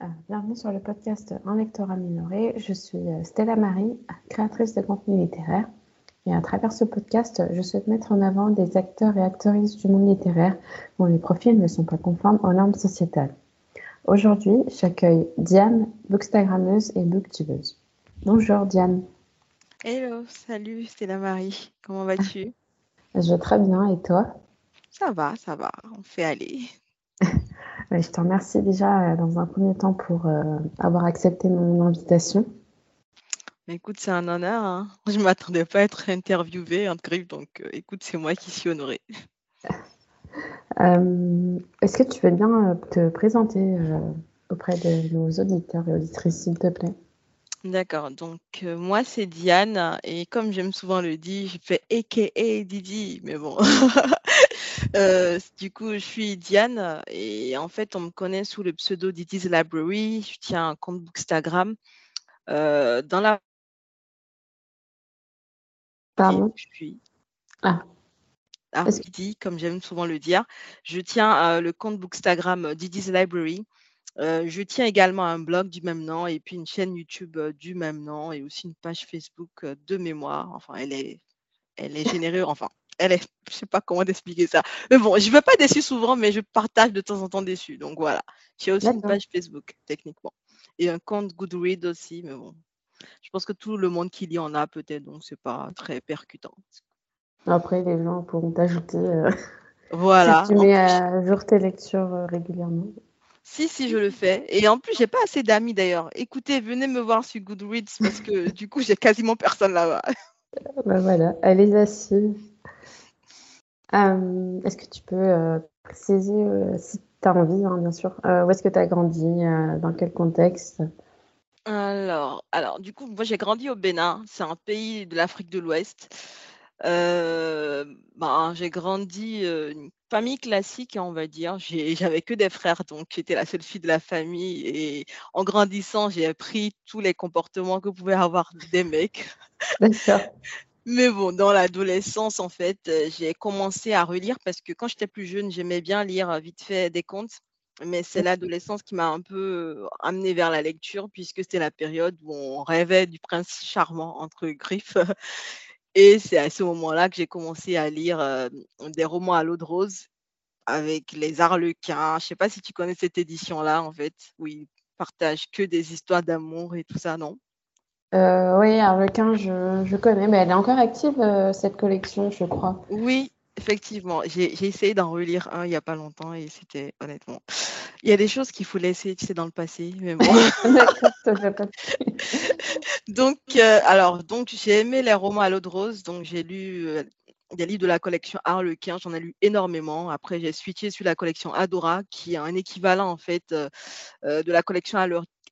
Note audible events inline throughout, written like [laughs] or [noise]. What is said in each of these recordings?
Euh, bienvenue sur le podcast Un lectorat minoré. Je suis euh, Stella Marie, créatrice de contenu littéraire. Et à travers ce podcast, je souhaite mettre en avant des acteurs et actrices du monde littéraire dont les profils ne sont pas conformes aux normes sociétales. Aujourd'hui, j'accueille Diane, bookstagrammeuse et booktubeuse. Bonjour Diane. Hello, salut Stella Marie. Comment vas-tu? Je vais très bien et toi? Ça va, ça va. On fait aller. Je te remercie déjà euh, dans un premier temps pour euh, avoir accepté mon invitation. Écoute, c'est un honneur. Hein. Je ne m'attendais pas à être interviewée en griffe, donc euh, écoute, c'est moi qui suis honorée. [laughs] Est-ce que tu veux bien te présenter auprès de nos auditeurs et auditrices, s'il te plaît? D'accord, donc moi c'est Diane et comme j'aime souvent le dire, je fais AKA Didi, mais bon, [laughs] Euh, du coup, je suis Diane et en fait, on me connaît sous le pseudo Didi's Library. Je tiens un compte Bookstagram. Euh, dans la. Pardon? Je suis. Ah. Ah, Didi, comme j'aime souvent le dire. Je tiens euh, le compte Bookstagram Didi's Library. je tiens également un blog du même nom et puis une chaîne YouTube du même nom et aussi une page Facebook de mémoire. Enfin, elle est, elle est générée, enfin, elle est, je sais pas comment t'expliquer ça. Mais bon, je ne vais pas dessus souvent, mais je partage de temps en temps dessus. Donc voilà. J'ai aussi une page Facebook, techniquement. Et un compte Goodread aussi, mais bon. Je pense que tout le monde qui lit en a peut-être, donc c'est pas très percutant. Après, les gens pourront t'ajouter. Euh, [laughs] voilà. si tu mets à jour tes lectures euh, régulièrement. Si, si, je le fais. Et en plus, j'ai pas assez d'amis d'ailleurs. Écoutez, venez me voir sur Goodreads parce que du coup, j'ai quasiment personne là-bas. [laughs] Ben voilà, allez assis. Euh, est-ce que tu peux euh, préciser, euh, si tu as envie, hein, bien sûr, où est-ce que tu as grandi, dans quel contexte? Alors, alors, du coup, moi j'ai grandi au Bénin, c'est un pays de l'Afrique de l'Ouest. ben, j'ai grandi une famille classique, on va dire. J'avais que des frères, donc j'étais la seule fille de la famille. Et en grandissant, j'ai appris tous les comportements que pouvaient avoir des mecs. D'accord. Mais bon, dans l'adolescence, en fait, euh, j'ai commencé à relire parce que quand j'étais plus jeune, j'aimais bien lire euh, vite fait des contes. Mais c'est l'adolescence qui m'a un peu euh, amenée vers la lecture puisque c'était la période où on rêvait du prince charmant entre griffes. [laughs] Et c'est à ce moment-là que j'ai commencé à lire des romans à l'eau de rose avec les Arlequins. Je ne sais pas si tu connais cette édition-là, en fait, où ils partagent que des histoires d'amour et tout ça, non? Euh, oui, Arlequin, je, je connais, mais elle est encore active, euh, cette collection, je crois. Oui, effectivement. J'ai essayé d'en relire un il n'y a pas longtemps et c'était honnêtement. Il y a des choses qu'il faut laisser, tu sais, dans le passé, mais bon. [laughs] donc, euh, alors, donc j'ai aimé les romans à l'eau de rose, donc j'ai lu des livres de la collection Arlequin, j'en ai lu énormément. Après, j'ai switché sur la collection Adora, qui est un équivalent en fait de la collection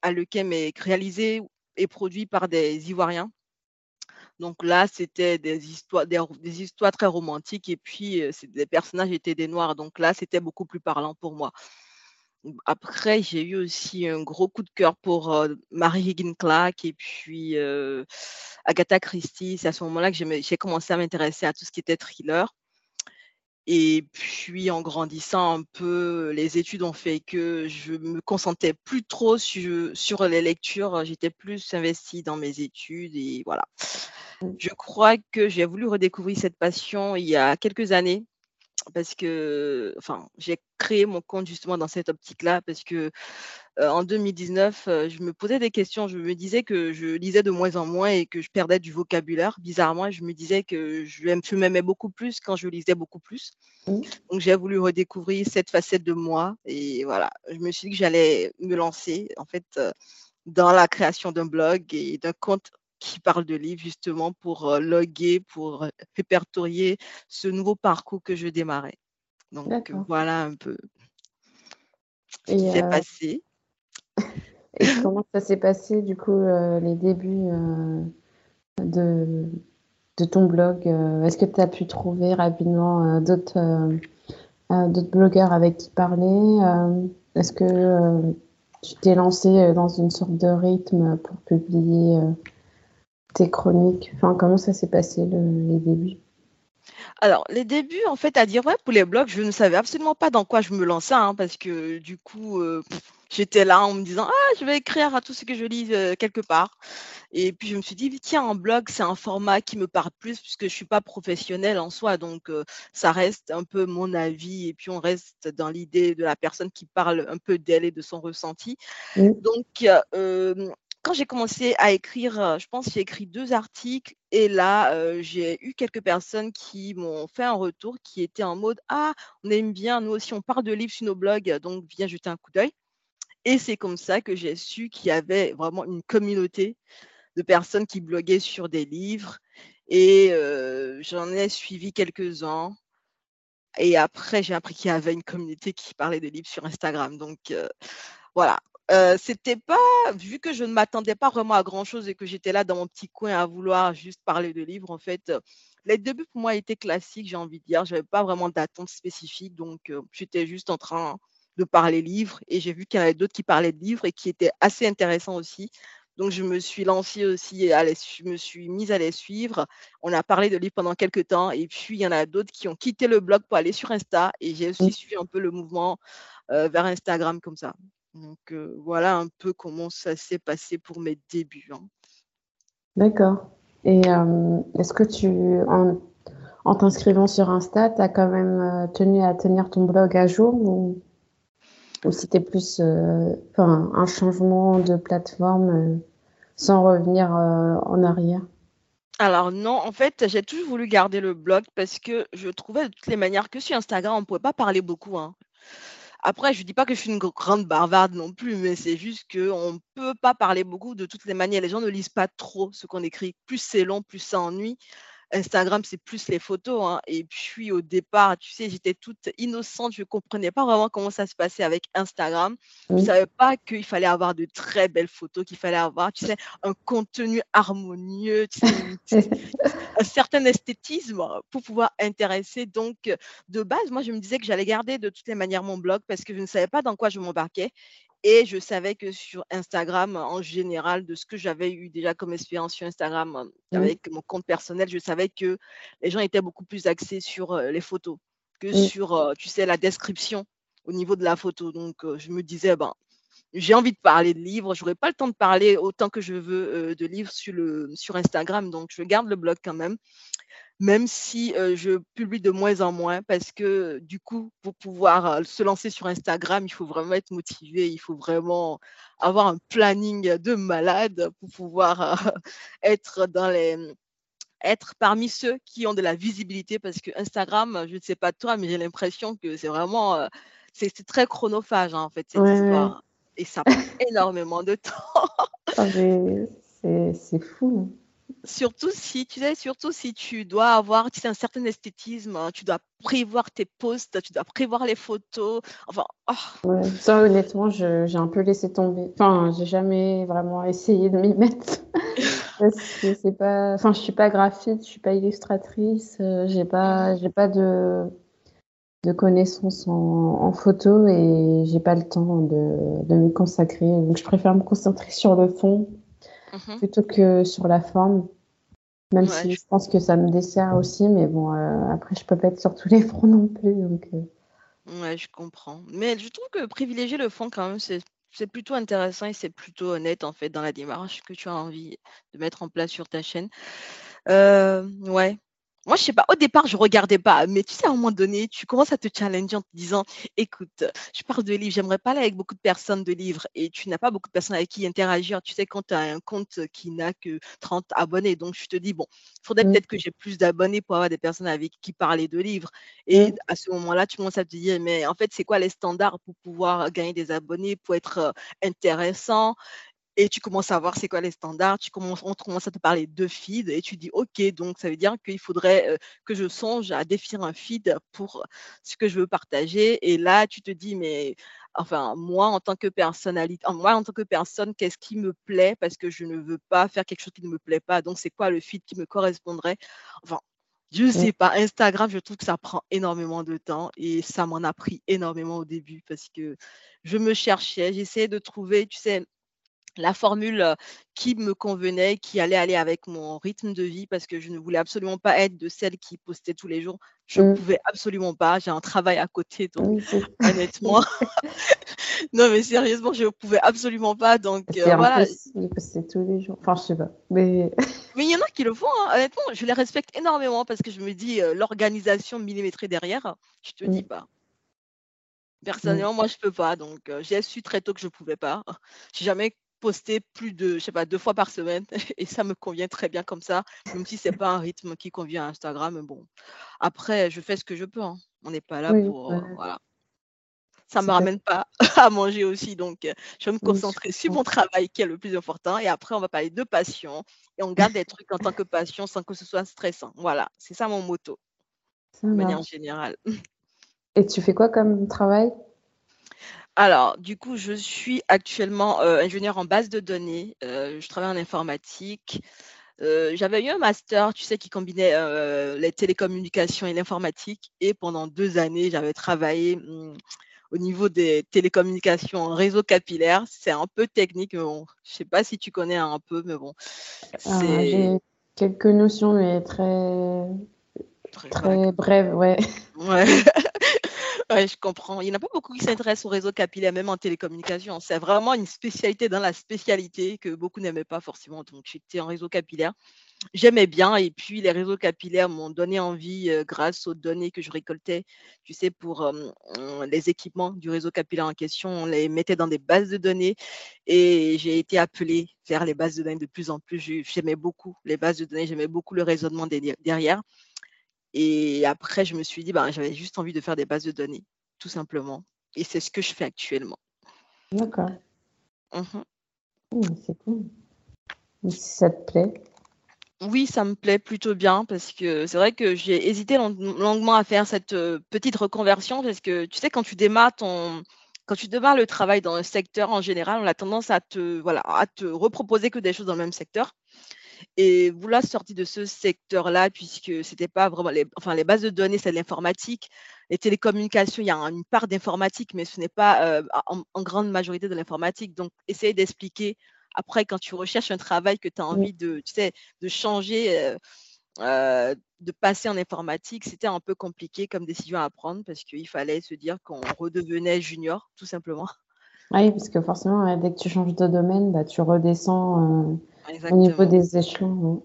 Arlequin, mais réalisé et produit par des Ivoiriens. Donc là, c'était des histoires, des, histoires très romantiques et puis euh, les personnages étaient des noirs. Donc là, c'était beaucoup plus parlant pour moi. Après, j'ai eu aussi un gros coup de cœur pour euh, Marie Higgin Clark et puis euh, Agatha Christie. C'est à ce moment-là que j'ai commencé à m'intéresser à tout ce qui était thriller. Et puis en grandissant un peu, les études ont fait que je me concentrais plus trop sur, les lectures, j'étais plus investie dans mes études et voilà. Mmh. Je crois que j'ai voulu redécouvrir cette passion il y a quelques années parce que, enfin, j'ai créé mon compte justement dans cette optique-là parce que en 2019, je me posais des questions. Je me disais que je lisais de moins en moins et que je perdais du vocabulaire. Bizarrement, je me disais que je m'aimais beaucoup plus quand je lisais beaucoup plus. Mmh. Donc, j'ai voulu redécouvrir cette facette de moi et voilà, je me suis dit que j'allais me lancer en fait dans la création d'un blog et d'un compte qui parle de livres justement pour loguer, pour répertorier ce nouveau parcours que je démarrais. Donc voilà un peu ce qui s'est passé. Et comment ça s'est passé du coup les débuts de, de ton blog Est-ce que tu as pu trouver rapidement d'autres blogueurs avec qui parler Est-ce que tu t'es lancé dans une sorte de rythme pour publier tes chroniques? Enfin, comment ça s'est passé les débuts? Alors, les débuts, en fait, à dire vrai, pour les blogs, je ne savais absolument pas dans quoi je me lançais, hein, parce que du coup, euh, j'étais là en me disant ah je vais écrire à tout ce que je lis quelque part. Et puis je me suis dit tiens un blog c'est un format qui me parle plus puisque je suis pas professionnelle en soi donc ça reste un peu mon avis et puis on reste dans l'idée de la personne qui parle un peu d'elle et de son ressenti. Donc quand j'ai commencé à écrire, je pense que j'ai écrit deux articles et là, j'ai eu quelques personnes qui m'ont fait un retour qui était en mode Ah, on aime bien, nous aussi, on parle de livres sur nos blogs, donc viens jeter un coup d'œil. Et c'est comme ça que j'ai su qu'il y avait vraiment une communauté de personnes qui bloguaient sur des livres. Et j'en ai suivi quelques-uns. Et après, j'ai appris qu'il y avait une communauté qui parlait des livres sur Instagram. Donc voilà, c'était pas, vu que je ne m'attendais pas vraiment à grand chose et que j'étais là dans mon petit coin à vouloir juste parler de livres, en fait, les débuts pour moi étaient classiques, j'ai envie de dire. Je n'avais pas vraiment d'attente spécifique, donc j'étais juste en train de parler livres et j'ai vu qu'il y en avait d'autres qui parlaient de livres et qui étaient assez intéressants aussi. Donc, je me suis lancée aussi, à je me suis mise à les suivre. On a parlé de livres pendant quelques temps et puis il y en a d'autres qui ont quitté le blog pour aller sur Insta et j'ai aussi mmh. suivi un peu le mouvement vers Instagram comme ça. Donc voilà un peu comment ça s'est passé pour mes débuts. Hein. D'accord. Et est-ce que tu, en, t'inscrivant sur Insta, tu as quand même tenu à tenir ton blog à jour ou, c'était plus un changement de plateforme sans revenir en arrière alors non, en fait, j'ai toujours voulu garder le blog parce que je trouvais de toutes les manières que sur Instagram, on ne pouvait pas parler beaucoup. Hein. Après, je ne dis pas que je suis une grande bavarde non plus, mais c'est juste qu'on ne peut pas parler beaucoup de toutes les manières. Les gens ne lisent pas trop ce qu'on écrit. Plus c'est long, plus ça ennuie. Instagram, c'est plus les photos. Hein. Et puis au départ, tu sais, j'étais toute innocente, je ne comprenais pas vraiment comment ça se passait avec Instagram. Je ne savais pas qu'il fallait avoir de très belles photos, qu'il fallait avoir, tu sais, un contenu harmonieux, [laughs] un certain esthétisme pour pouvoir intéresser. Donc, de base, moi, je me disais que j'allais garder de toutes les manières mon blog parce que je ne savais pas dans quoi je m'embarquais. Et je savais que sur Instagram, en général, de ce que j'avais eu déjà comme expérience sur Instagram mmh. avec mon compte personnel, je savais que les gens étaient beaucoup plus axés sur les photos que mmh. sur, tu sais, la description au niveau de la photo. Donc, je me disais, ben, j'ai envie de parler de livres, je n'aurai pas le temps de parler autant que je veux de livres sur, le, sur Instagram, donc je garde le blog quand même même si je publie de moins en moins parce que du coup, pour pouvoir se lancer sur Instagram, il faut vraiment être motivé, il faut vraiment avoir un planning de malade pour pouvoir [laughs] être dans les être parmi ceux qui ont de la visibilité parce que Instagram, je ne sais pas toi, mais j'ai l'impression que c'est vraiment c'est très chronophage hein, en fait cette histoire et ça prend [laughs] énormément de temps. Ah, c'est fou. Surtout si, tu sais, surtout si tu dois avoir tu sais, un certain esthétisme, hein, tu dois prévoir tes posts, tu dois prévoir les photos. Enfin, oh. ça, honnêtement, j'ai un peu laissé tomber. Enfin, j'ai jamais vraiment essayé de m'y [laughs] mettre. c'est pas, enfin, je suis pas graphiste, je suis pas illustratrice, euh, j'ai pas, j'ai pas de, de connaissances en, photo et j'ai pas le temps de, de me consacrer. Donc, je préfère me concentrer sur le fond mmh plutôt que sur la forme. Même si je pense que ça me dessert aussi, mais bon, euh, après, je peux pas être sur tous les [laughs] fronts non plus. Donc, euh. Ouais, je comprends. Mais je trouve que privilégier le fond, quand même, c'est c'est plutôt intéressant et c'est plutôt honnête, en fait, dans la démarche que tu as envie de mettre en place sur ta chaîne. Euh, ouais. Moi, je sais pas, au départ, je regardais pas, mais tu sais, à un moment donné, tu commences à te challenger en te disant, écoute, je parle de livres, j'aimerais parler avec beaucoup de personnes de livres et tu n'as pas beaucoup de personnes avec qui interagir. Tu sais, quand tu as un compte qui n'a que 30 abonnés, donc je te dis, bon, il faudrait mmh. peut-être que j'ai plus d'abonnés pour avoir des personnes avec qui parler de livres. Et mmh. à ce moment-là, tu commences à te dire, mais en fait, c'est quoi les standards pour pouvoir gagner des abonnés, pour être intéressant? Et tu commences à voir c'est quoi les standards, tu commences, on commence à te parler de feed et tu dis OK, donc ça veut dire qu'il faudrait que je songe à définir un feed pour ce que je veux partager. Et là, tu te dis, mais enfin, moi en tant que personnalité, moi en tant que personne, qu'est-ce qui me plaît parce que je ne veux pas faire quelque chose qui ne me plaît pas? Donc, c'est quoi le feed qui me correspondrait? Enfin, je ne sais pas. Instagram, je trouve que ça prend énormément de temps et ça m'en a pris énormément au début parce que je me cherchais, j'essayais de trouver, tu sais, la formule qui me convenait, qui allait aller avec mon rythme de vie parce que je ne voulais absolument pas être de celle qui postait tous les jours. Je ne mmh. pouvais absolument pas. J'ai un travail à côté, donc honnêtement, [laughs] non, mais sérieusement, je ne pouvais absolument pas. Donc, euh, voilà. Tous les jours. Enfin, je sais pas. Mais [laughs] mais il y en a qui le font. Hein. Honnêtement, je les respecte énormément parce que je me dis, euh, l'organisation millimétrée derrière, je te dis mm. pas. Personnellement, moi, je peux pas. Donc, j'ai su très tôt que je pouvais pas. J'ai jamais posté plus de, je sais pas, deux fois par semaine [laughs] et ça me convient très bien comme ça, même si c'est pas un rythme qui convient à Instagram. Bon, après, je fais ce que je peux. Hein. On n'est pas là pour, voilà. Ça me ramène pas [laughs] à manger aussi, donc je vais me concentrer sur mon travail qui est le plus important. Et après, on va parler de passion et on garde des trucs en tant que passion sans que ce soit stressant. Voilà, c'est ça mon motto, de manière générale. [laughs] Et tu fais quoi comme travail? Alors, du coup, je suis actuellement euh, ingénieure en base de données. Euh, je travaille en informatique. Euh, j'avais eu un master, tu sais, qui combinait les télécommunications et l'informatique. Et pendant deux années, j'avais travaillé hmm, au niveau des télécommunications en réseau capillaire. C'est un peu technique, mais bon, je ne sais pas si tu connais un peu, mais bon. Ah, j'ai quelques notions, mais très, très, très brèves, ouais. Ouais. [laughs] Je comprends. Il n'y en a pas beaucoup qui s'intéressent au réseau capillaire, même en télécommunication. C'est vraiment une spécialité dans la spécialité que beaucoup n'aimaient pas forcément. Donc, j'étais en réseau capillaire. J'aimais bien. Et puis, les réseaux capillaires m'ont donné envie euh, grâce aux données que je récoltais. Tu sais, pour les équipements du réseau capillaire en question, on les mettait dans des bases de données. Et j'ai été appelée vers les bases de données de plus en plus. J'aimais beaucoup les bases de données. J'aimais beaucoup le raisonnement derrière. Et après, je me suis dit, ben, j'avais juste envie de faire des bases de données, tout simplement. Et c'est ce que je fais actuellement. D'accord. Mmh c'est cool. Si ça te plaît? Oui, ça me plaît plutôt bien parce que c'est vrai que j'ai hésité longuement à faire cette petite reconversion parce que tu sais, quand tu démarres ton, quand tu démarres le travail dans un secteur en général, on a tendance à te, voilà, à te reproposer que des choses dans le même secteur. Et vous la de ce secteur-là, puisque c'était pas vraiment les, enfin, les bases de données, c'est de l'informatique. Les télécommunications, il y a une part d'informatique, mais ce n'est pas euh, en, grande majorité de l'informatique. Donc, essayer d'expliquer après, quand tu recherches un travail que tu as envie de, tu sais, de changer, euh, euh, de passer en informatique, c'était un peu compliqué comme décision à prendre parce qu'il fallait se dire qu'on redevenait junior, tout simplement. Oui, parce que forcément, dès que tu changes de domaine, bah, tu redescends au niveau des échelons.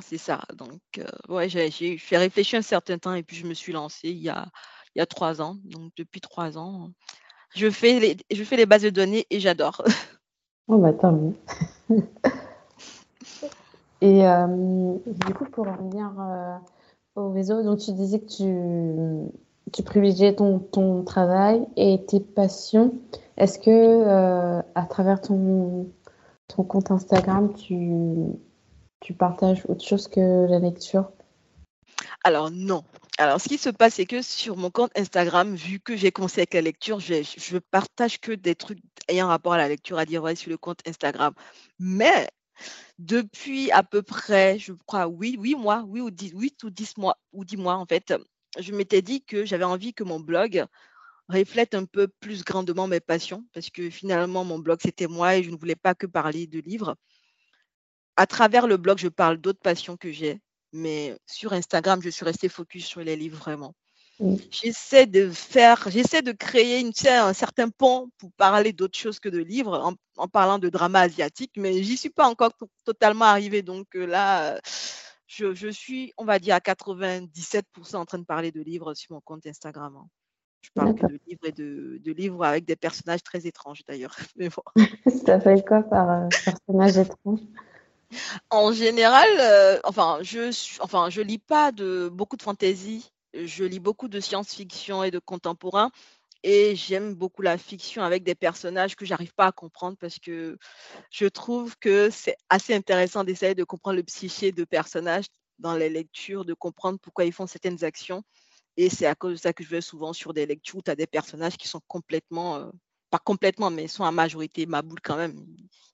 C'est ça. Donc, euh, ouais, j'ai fait réfléchir un certain temps et puis je me suis lancée il y a, il y a trois ans. Donc, depuis trois ans, je fais les, je fais les bases de données et j'adore. [laughs] Oh, bah tant mieux. [laughs] et euh, du coup, pour revenir euh, au réseau, donc tu disais que tu, tu privilégiais ton, ton travail et tes passions. Est-ce que à travers ton, ton compte Instagram, tu, tu partages autre chose que la lecture? Alors non. Alors ce qui se passe, c'est que sur mon compte Instagram, vu que j'ai commencé avec la lecture, je, partage que des trucs ayant rapport à la lecture à dire ouais, sur le compte Instagram. Mais depuis à peu près, je crois, oui, oui mois, oui ou 10, 8 ou 10 mois, ou 10 mois en fait, je m'étais dit que j'avais envie que mon blog reflète un peu plus grandement mes passions, parce que finalement, mon blog, c'était moi et je ne voulais pas que parler de livres. À travers le blog, je parle d'autres passions que j'ai, mais sur Instagram, je suis restée focus sur les livres vraiment. J'essaie de faire, j'essaie de créer une, un certain pont pour parler d'autres choses que de livres en, parlant de drama asiatique, mais j'y suis pas encore totalement arrivée. Donc euh, là, je, je, suis, on va dire, à 97% en train de parler de livres sur mon compte Instagram. Je parle de livres et de, livres avec des personnages très étranges d'ailleurs. [laughs] Mais bon. [laughs] Ça fait quoi par euh, personnage étrange? En général, euh, enfin, je enfin, je lis pas de beaucoup de fantaisie. Je lis beaucoup de science-fiction et de contemporain. Et j'aime beaucoup la fiction avec des personnages que j'arrive pas à comprendre parce que je trouve que c'est assez intéressant d'essayer de comprendre le psyché de personnages dans les lectures, de comprendre pourquoi ils font certaines actions. Et c'est à cause de ça que je vais souvent sur des lectures où tu as des personnages qui sont complètement, euh, pas complètement, mais sont à majorité ma boule quand même.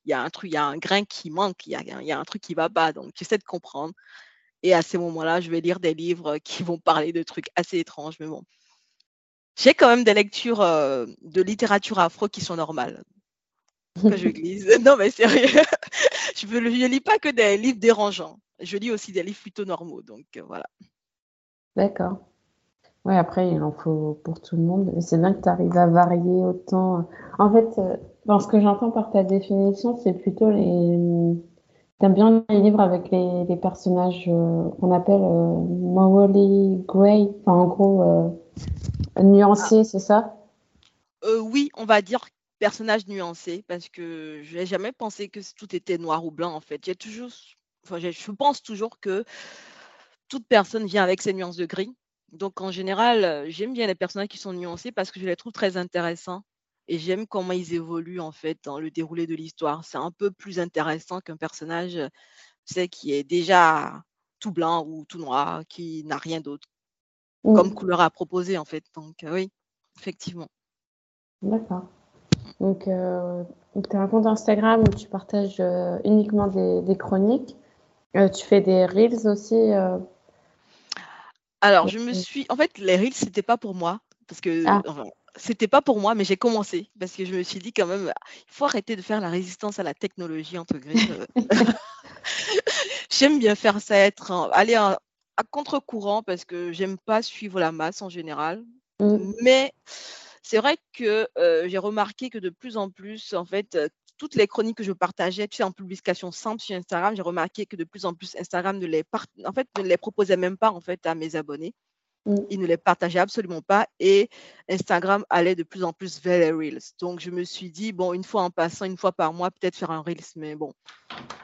Il y a un truc, il y a un grain qui manque, il y a, il y a un truc qui va pas. Donc, j'essaie de comprendre. Et à ces moments-là, je vais lire des livres qui vont parler de trucs assez étranges. Mais bon, j'ai quand même des lectures euh, de littérature afro qui sont normales. Que je [laughs] glisse. Non, mais sérieux. [laughs] je ne lis pas que des livres dérangeants. Je lis aussi des livres plutôt normaux. Donc, euh, voilà. D'accord. Ouais, après, il en faut pour tout le monde. C'est bien que tu arrives à varier autant. En fait, dans ce que j'entends par ta définition, c'est plutôt les. T'aimes bien les livres avec les, personnages qu'on appelle morally grey, enfin en gros nuancés, c'est ça? Oui, on va dire personnage nuancé parce que je n'ai jamais pensé que tout était noir ou blanc en fait. J'ai toujours, enfin, je pense toujours que toute personne vient avec ses nuances de gris. Donc en général, j'aime bien les personnages qui sont nuancés parce que je les trouve très intéressants et j'aime comment ils évoluent en fait dans le déroulé de l'histoire. C'est un peu plus intéressant qu'un personnage, c'est qui est déjà tout blanc ou tout noir, qui n'a rien d'autre comme couleur à proposer en fait. Donc oui, effectivement. D'accord. Donc, euh, tu as un compte Instagram où tu partages euh, uniquement des, chroniques. Euh, tu fais des reels aussi. Euh. Alors, je me suis. En fait, les reels, c'était pas pour moi. Parce que. Ah. c'était pas pour moi, mais j'ai commencé. Parce que je me suis dit, quand même, il faut arrêter de faire la résistance à la technologie, entre griffes. j'aime bien faire ça, être, aller à, contre-courant, parce que j'aime pas suivre la masse en général. Mmh. Mais c'est vrai que j'ai remarqué que de plus en plus, en fait, toutes les chroniques que je partageais, tu sais, en publication simple sur Instagram, j'ai remarqué que de plus en plus, Instagram ne les, en fait, ne les proposait même pas en fait, à mes abonnés. Mmh. Ils ne les partageaient absolument pas et Instagram allait de plus en plus vers les Reels. Donc, je me suis dit, bon, une fois en passant, une fois par mois, peut-être faire un Reels, mais bon,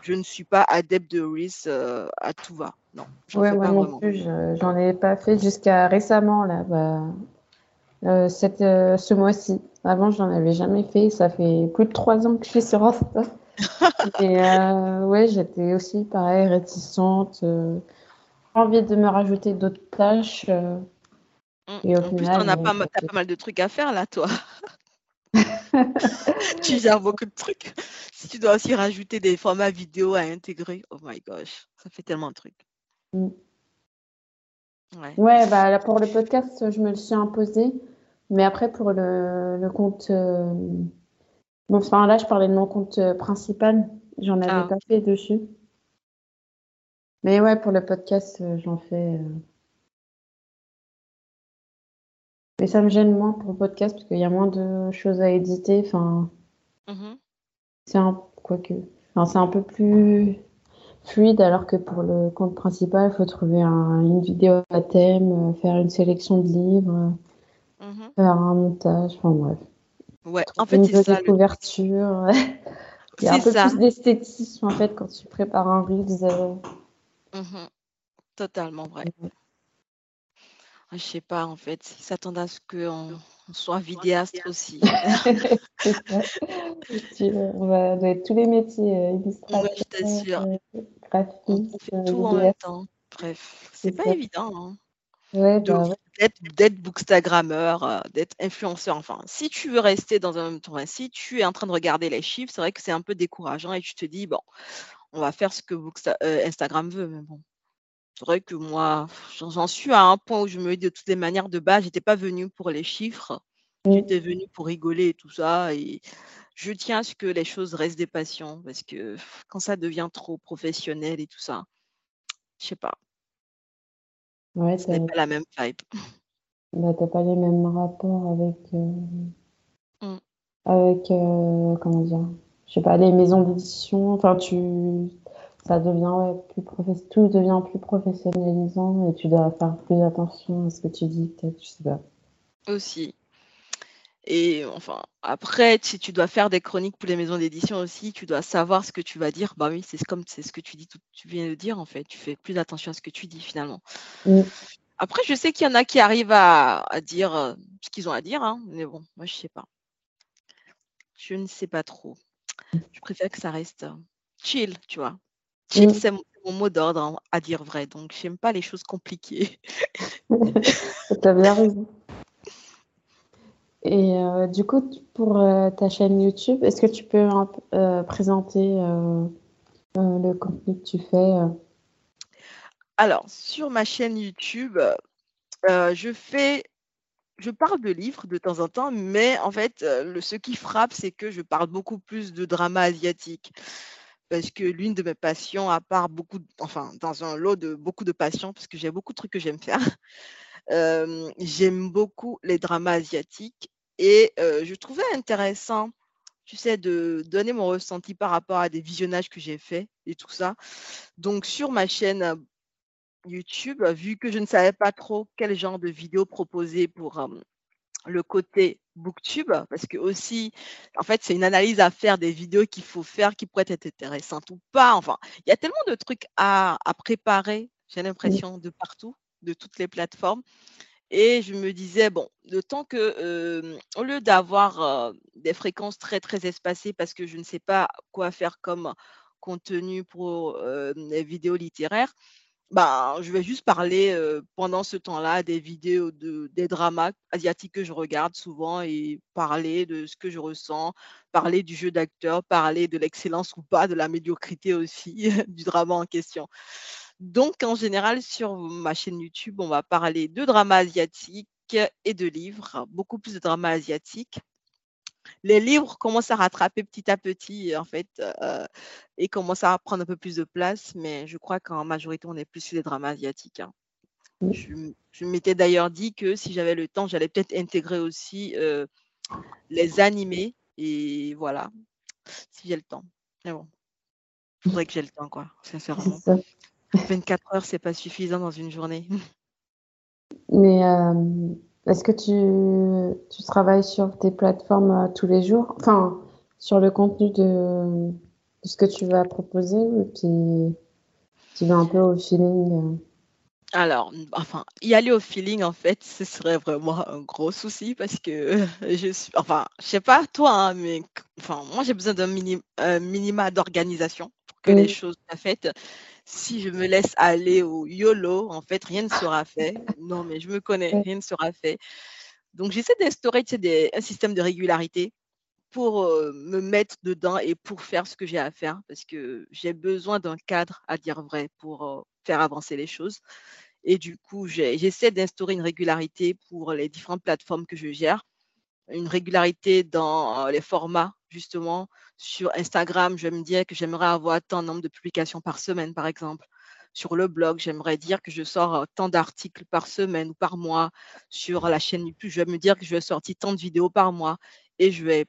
je ne suis pas adepte de Reels à tout va. Non, ouais, moi non plus, j'en ai pas fait jusqu'à récemment. Là, bah, euh, cette, euh, ce mois-ci. Avant, je n'en avais jamais fait. Ça fait plus de trois ans que je suis sur Insta. [laughs] et euh, ouais, j'étais aussi pareil, réticente. Envie de me rajouter d'autres tâches. Mmh. et au en final, plus, tu as, pas, pas mal de trucs à faire là, toi. [laughs] [laughs] tu gères beaucoup de trucs. Si tu dois aussi rajouter des formats vidéo à intégrer, oh my gosh, ça fait tellement de trucs. Mmh. Ouais. ouais, bah, là, pour le podcast, je me le suis imposé. Mais après, pour le, le compte. Euh, bon, enfin, là, je parlais de mon compte euh, principal. J'en avais ah. pas fait dessus. Mais ouais, pour le podcast, euh, j'en fais. Mais ça me gêne moins pour le podcast parce qu'il y a moins de choses à éditer. Enfin, mmh c'est un quoique. Enfin, c'est un peu plus fluide alors que pour le compte principal, il faut trouver une vidéo à thème, faire une sélection de livres. Mmh faire un montage, enfin bref. Ouais, en fait, c'est ça. couverture. [laughs] Il y a un peu plus d'esthétisme en fait quand tu prépares un Reels. Mmh Totalement vrai. Je sais pas en fait, ils s'attendent à ce qu'on soit vidéaste aussi. [laughs] on va doit être tous les métiers, illustrateurs, ouais, je t'assure. Euh, graphiste, on fait tout en même temps. Bref, c'est pas évident. Hein. Ouais, bah d'être bookstagrammeur, euh, d'être influenceur. Enfin, si tu veux rester dans un enfin, si tu es en train de regarder les chiffres, c'est vrai que c'est un peu décourageant et tu te dis, bon, on va faire ce que euh, Instagram veut. Mais bon, c'est vrai que moi, j'en suis à un point où je me dis de toutes les manières de base, j'étais pas venue pour les chiffres, mmh. j'étais venue pour rigoler et tout ça. Et je tiens à ce que les choses restent des passions parce que quand ça devient trop professionnel et tout ça, je sais pas. Ouais, Ce n'est pas la même vibe. Bah, tu pas les mêmes rapports avec, euh, mmh. avec euh, comment dire? Je sais pas, les maisons d'édition. Enfin, tu ça devient, ouais, plus tout devient plus professionnalisant et tu dois faire plus attention à ce que tu dis, peut-être, je sais pas. Aussi. Et enfin, après, si tu dois faire des chroniques pour les maisons d'édition aussi, tu dois savoir ce que tu vas dire. Bah oui, c'est comme c'est ce que tu dis, tout, tu viens de dire en fait. Tu fais plus attention à ce que tu dis finalement. Mmh. Après, je sais qu'il y en a qui arrivent à, dire euh, ce qu'ils ont à dire, hein, mais bon, moi je sais pas. Je ne sais pas trop. Je préfère que ça reste euh, chill, tu vois. Chill, mmh. c'est mon, mot d'ordre hein, à dire vrai. Donc, j'aime pas les choses compliquées. [laughs] bien raison. Et euh, du coup, pour euh, ta chaîne YouTube, est-ce que tu peux euh, présenter le contenu que tu fais Alors, sur ma chaîne YouTube, je fais, je parle de livres de temps en temps, mais en fait, ce qui frappe, c'est que je parle beaucoup plus de drama asiatique. Parce que l'une de mes passions, à part beaucoup, enfin, dans un lot de beaucoup de passions, parce que j'ai beaucoup de trucs que j'aime faire, [laughs] j'aime beaucoup les dramas asiatiques et je trouvais intéressant, tu sais, de donner mon ressenti par rapport à des visionnages que j'ai faits et tout ça. Donc, sur ma chaîne YouTube, vu que je ne savais pas trop quel genre de vidéo proposer pour le côté booktube, parce que aussi, en fait, c'est une analyse à faire des vidéos qu'il faut faire qui pourraient être intéressantes ou pas. Enfin, il y a tellement de trucs à, à préparer, j'ai l'impression, de partout, de toutes les plateformes. Et je me disais, bon, le temps que, au lieu d'avoir des fréquences très, très espacées, parce que je ne sais pas quoi faire comme contenu pour les vidéos littéraires, bah, je vais juste parler pendant ce temps-là des vidéos de, des dramas asiatiques que je regarde souvent et parler de ce que je ressens, parler du jeu d'acteur, parler de l'excellence ou pas, de la médiocrité aussi [laughs] du drama en question. Donc, en général, sur ma chaîne YouTube, on va parler de dramas asiatiques et de livres, beaucoup plus de dramas asiatiques les livres commencent à rattraper petit à petit, en fait, euh, et commencent à prendre un peu plus de place, mais je crois qu'en majorité, on est plus sur les dramas asiatiques. Hein. Je, m'étais d'ailleurs dit que si j'avais le temps, j'allais peut-être intégrer aussi euh, les animés, et voilà, si j'ai le temps. Mais bon, il faudrait que j'ai le temps, quoi, sincèrement. 24 heures, c'est pas suffisant dans une journée. [laughs] Mais euh, est-ce que tu, tu, travailles sur tes plateformes euh, tous les jours? Enfin, sur le contenu de, ce que tu vas proposer ou tu, tu vas un peu au feeling euh? alors, enfin, y aller au feeling, en fait, ce serait vraiment un gros souci parce que [laughs] je suis, enfin, je sais pas toi, hein, mais enfin, moi j'ai besoin d'un minima d'organisation pour que les choses soient faites si je me laisse aller au YOLO, en fait, rien ne sera fait. Non, mais je me connais, rien ne sera fait. Donc, j'essaie d'instaurer un système de régularité pour euh, me mettre dedans et pour faire ce que j'ai à faire, parce que j'ai besoin d'un cadre, à dire vrai, pour euh, faire avancer les choses. Et du coup, j'essaie d'instaurer une régularité pour les différentes plateformes que je gère, une régularité dans euh, les formats justement, sur Instagram, je vais me dire que j'aimerais avoir tant de nombre de publications par semaine, par exemple. Sur le blog, j'aimerais dire que je sors euh, tant d'articles par semaine ou par mois. Sur la chaîne YouTube, je vais me dire que je vais sortir tant de vidéos par mois et je vais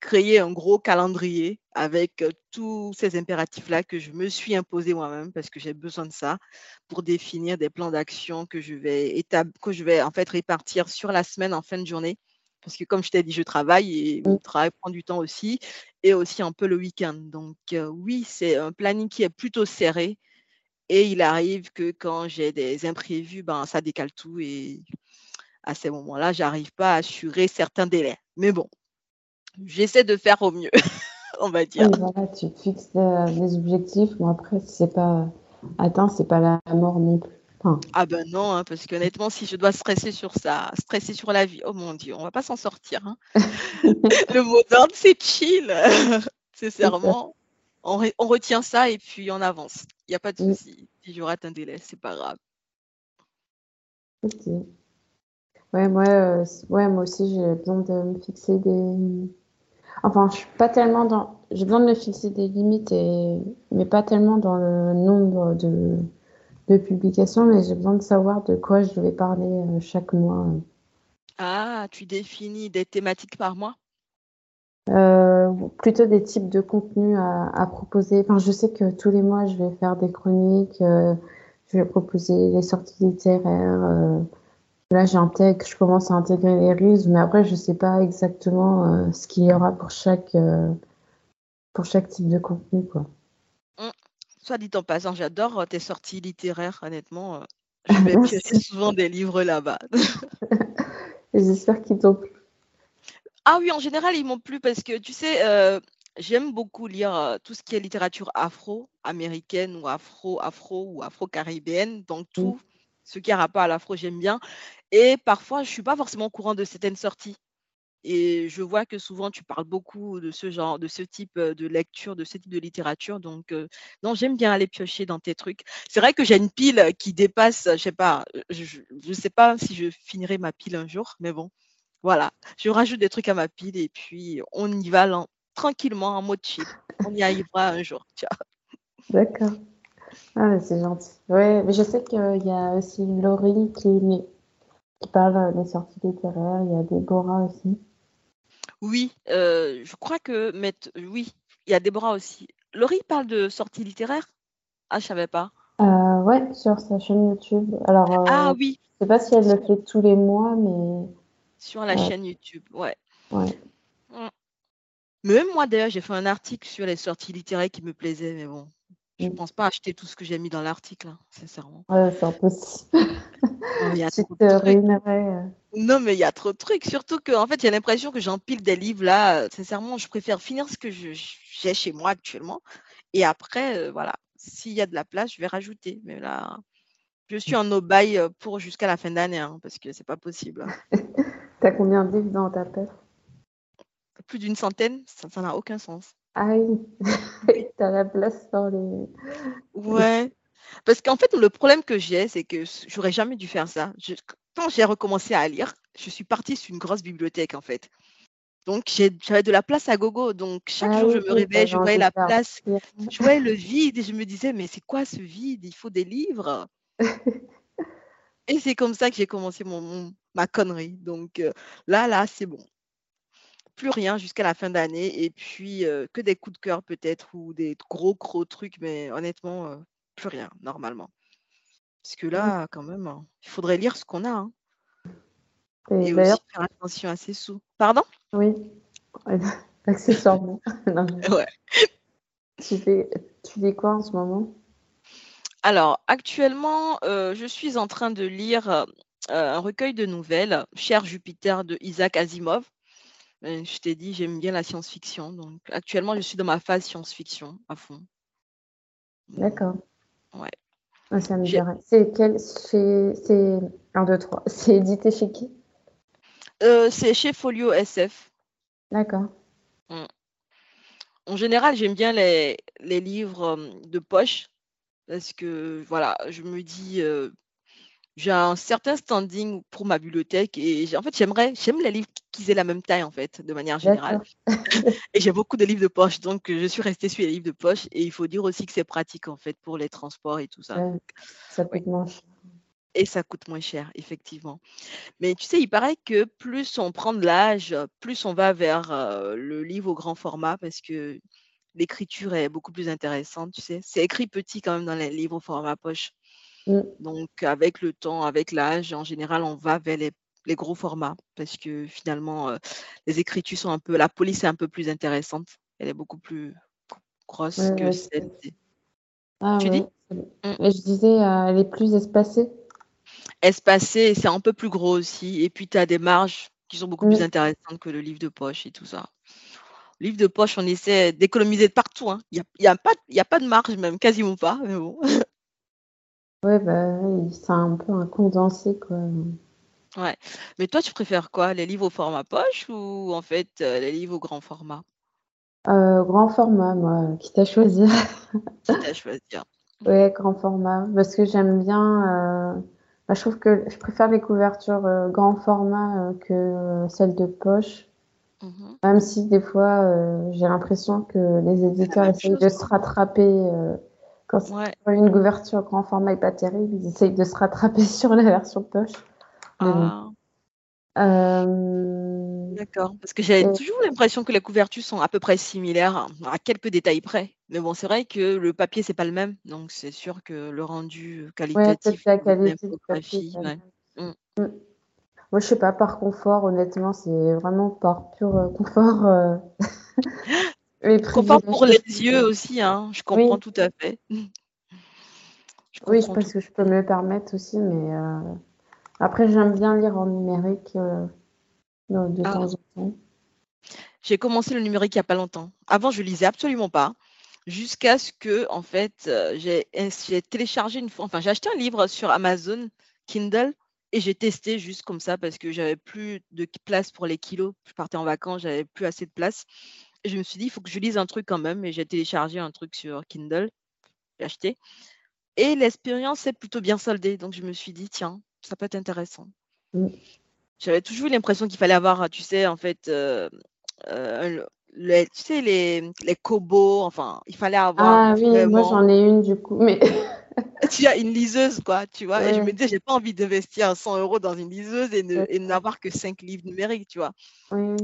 créer un gros calendrier avec euh, tous ces impératifs-là que je me suis imposé moi-même parce que j'ai besoin de ça pour définir des plans d'action que je vais que je vais en fait répartir sur la semaine en fin de journée parce que comme je t'ai dit, je travaille et mon mmh. travail prend du temps aussi, et aussi un peu le week-end. Donc oui, c'est un planning qui est plutôt serré, et il arrive que quand j'ai des imprévus, ben, ça décale tout, et à ces moments-là, j'arrive pas à assurer certains délais. Mais bon, j'essaie de faire au mieux, [laughs] on va dire. voilà, tu fixes les objectifs, mais après, si c'est pas atteint, c'est pas la mort non plus. Ah ben non, hein, parce qu'honnêtement, si je dois stresser sur ça, stresser sur la vie, oh mon Dieu, on va pas s'en sortir. Hein. [laughs] le mot d'ordre, c'est chill. [laughs] Sincèrement, on, on, retient ça et puis on avance. Il n'y a pas de souci. Si je rate un délai, c'est pas grave. Ok. Ouais, moi, euh, ouais, moi aussi, j'ai besoin de me fixer des. Enfin, je suis pas tellement dans. J'ai besoin de me fixer des limites, et... mais pas tellement dans le nombre de de publication, mais j'ai besoin de savoir de quoi je vais parler euh, chaque mois. Ah, tu définis des thématiques par mois? Euh, Plutôt des types de contenus à, proposer. Enfin, je sais que tous les mois, je vais faire des chroniques, euh, je vais proposer les sorties littéraires. là, j'intègre, je commence à intégrer les reels, mais après, je ne sais pas exactement ce qu'il y aura pour chaque, pour chaque type de contenu. Quoi. Soit dit en passant, j'adore euh, tes sorties littéraires, honnêtement. Euh, je [laughs] vais piocher souvent des livres là-bas. [laughs] J'espère qu'ils t'ont plu. Ah oui, en général, ils m'ont plu parce que, tu sais, euh, j'aime beaucoup lire tout ce qui est littérature afro-américaine ou afro-afro ou afro-caribéenne. Donc, tout ce qui a rapport à l'afro, j'aime bien. Et parfois, je ne suis pas forcément au courant de certaines sorties. Et je vois que souvent tu parles beaucoup de ce genre, de ce type de lecture, de ce type de littérature. Donc, non, j'aime bien aller piocher dans tes trucs. C'est vrai que j'ai une pile qui dépasse, je sais pas, je ne sais pas si je finirai ma pile un jour, mais bon, voilà. Je rajoute des trucs à ma pile et puis on y va tranquillement en mode chill. On y arrivera un jour. [laughs] D'accord. Ah, c'est gentil. Ouais, mais je sais qu'il y a aussi Laurie qui, qui parle des sorties littéraires. Il y a Déborah aussi. Oui, je crois que oui, il y a Déborah aussi. Laurie parle de sorties littéraires? Ah, je savais pas. ouais, sur sa chaîne YouTube. Alors, Ah oui, je sais pas si elle le fait tous les mois, mais sur la chaîne YouTube, ouais. ouais. Mmh. Même moi d'ailleurs, j'ai fait un article sur les sorties littéraires qui me plaisaient, mais bon, je ne Mm. pense pas acheter tout ce que j'ai mis dans l'article, hein, sincèrement. Ouais, c'est impossible. Non, il y a [laughs] Tu trop te de trucs. ruinerais. euh. Non, mais il y a trop de trucs. Surtout que, en fait, j'ai l'impression que j'empile des livres là. euh, Sincèrement, je préfère finir ce que j'ai chez moi actuellement. Et après, euh, voilà, s'il y a de la place, je vais rajouter. Mais là, je suis en no-buy pour jusqu'à la fin d'année, hein, parce que c'est pas possible. [laughs] T'as combien de livres dans ta tête? Plus d'une centaine, ça n'a aucun sens. Ah [laughs] oui, t'as la place dans les. Ouais. Parce qu'en fait, le problème que j'ai, c'est que j'aurais jamais dû faire ça. Je- quand j'ai recommencé à lire, je suis partie sur une grosse bibliothèque, en fait. Donc, j'avais de la place à gogo. Donc, chaque Ah jour, oui, je me réveillais, je voyais la faire place, je voyais le vide et je me disais, mais c'est quoi ce vide? Il faut des livres. [laughs] Et c'est comme ça que j'ai commencé mon, mon- ma connerie. Donc, euh, là, là, c'est bon. Plus rien jusqu'à la fin d'année. Et puis, euh, que des coups de cœur peut-être ou des gros, gros trucs. Mais honnêtement, euh, plus rien, normalement. Parce que Mm. là, quand même, hein, il faudrait lire ce qu'on a. hein, Et et aussi faire attention à ses sous. Pardon? oui, [laughs] accessoirement. [laughs] Non, je- Ouais. tu fais, tu fais quoi en ce moment? Alors, actuellement, euh, je suis en train de lire un recueil de nouvelles, Cher Jupiter de Isaac Asimov. Euh, je t'ai dit, j'aime bien la science-fiction. Donc, actuellement, je suis dans ma phase science-fiction à fond. D'accord. Ouais. Ah, Ça me J'ai- dirait. C'est quel, chez, c'est, 1, 2, 3. C'est édité chez qui? Euh, c'est chez Folio SF. D'accord. En général, j'aime bien les, les livres euh, de poche parce que, voilà, je me dis, euh, j'ai un certain standing pour ma bibliothèque et en fait, j'aimerais, j'aime les livres qui aient la même taille, en fait, de manière générale. [laughs] Et j'ai beaucoup de livres de poche, donc je suis restée sur les livres de poche et il faut dire aussi que c'est pratique, en fait, pour les transports et tout ça. Ouais, ça coûte moins cher. Et ça coûte moins cher, effectivement. Mais tu sais, il paraît que plus on prend de l'âge, plus on va vers euh, le livre au grand format parce que l'écriture est beaucoup plus intéressante, tu sais. C'est écrit petit quand même dans les livres au format poche. Mm. Donc, avec le temps, avec l'âge, en général, on va vers les, les gros formats parce que finalement, euh, les écritures sont un peu, la police est un peu plus intéressante. Elle est beaucoup plus grosse Ouais, que ouais, celle des... Ah Tu ouais. dis? Mm. Je disais, euh, elle est plus espacée. Espacé, c'est un peu plus gros aussi. Et puis, tu as des marges qui sont beaucoup plus Mm. intéressantes que le livre de poche et tout ça. Livre de poche, on essaie d'économiser de partout. hein. Il n'y a, y a, pas- y a pas de marge, même quasiment pas. Mais bon. [laughs] Ouais, bah, oui, c'est un peu un condensé, quoi. Ouais. Mais toi, tu préfères quoi? Les livres au format poche ou en fait euh, les livres au grand format? Euh, grand format, moi, quitte à choisir. [laughs] Quitte à choisir. Ouais, grand format. Parce que j'aime bien. euh, bah, je trouve que je préfère les couvertures euh, grand format euh, que euh, celles de poche. Mhm. Même si des fois, euh, j'ai l'impression que les éditeurs même essayent chose, de se rattraper. euh, quand c'est- Ouais. quand une couverture grand format est pas terrible, ils essayent de se rattraper [laughs] sur la version poche. Ah, Euh, d'accord. Parce que j'avais toujours l'impression que les couvertures sont à peu près similaires, à quelques détails près. Mais bon, c'est vrai que le papier, c'est pas le même. Donc, c'est sûr que le rendu ouais, qualitatif peut-être la qualité du papier. ouais. Mm. Mm. Moi, je sais pas, par confort, honnêtement, c'est vraiment par pur euh, confort. euh, [laughs] les Confort pour les yeux aussi, hein. Je Oui, comprends tout à fait. [laughs] Je oui, je pense tout. que je peux me le permettre aussi, mais euh, après, j'aime bien lire en numérique euh, de, Ah, temps en temps. j'ai commencé le numérique il y a pas longtemps. Avant, je lisais absolument pas. Jusqu'à ce que, en fait, euh, j'ai j'ai téléchargé une fois, enfin, j'ai acheté un livre sur Amazon Kindle et j'ai testé juste comme ça parce que j'avais plus de place pour les kilos. Je partais en vacances, j'avais plus assez de place. Je me suis dit, il faut que je lise un truc quand même. Et j'ai téléchargé un truc sur Kindle, j'ai acheté. Et l'expérience s'est plutôt bien soldée. Donc, je me suis dit, tiens, ça peut être intéressant. Mm. J'avais toujours eu l'impression qu'il fallait avoir, tu sais, en fait, euh, euh, le- les, tu sais, les, les kobos, enfin, il fallait avoir Ah oui, moi j'en ai une du coup, mais [laughs] tu as une liseuse, quoi, tu vois. Et je me disais, j'ai pas envie d'investir 100 euros dans une liseuse et, n'avoir que 5 livres numériques, tu vois. Oui,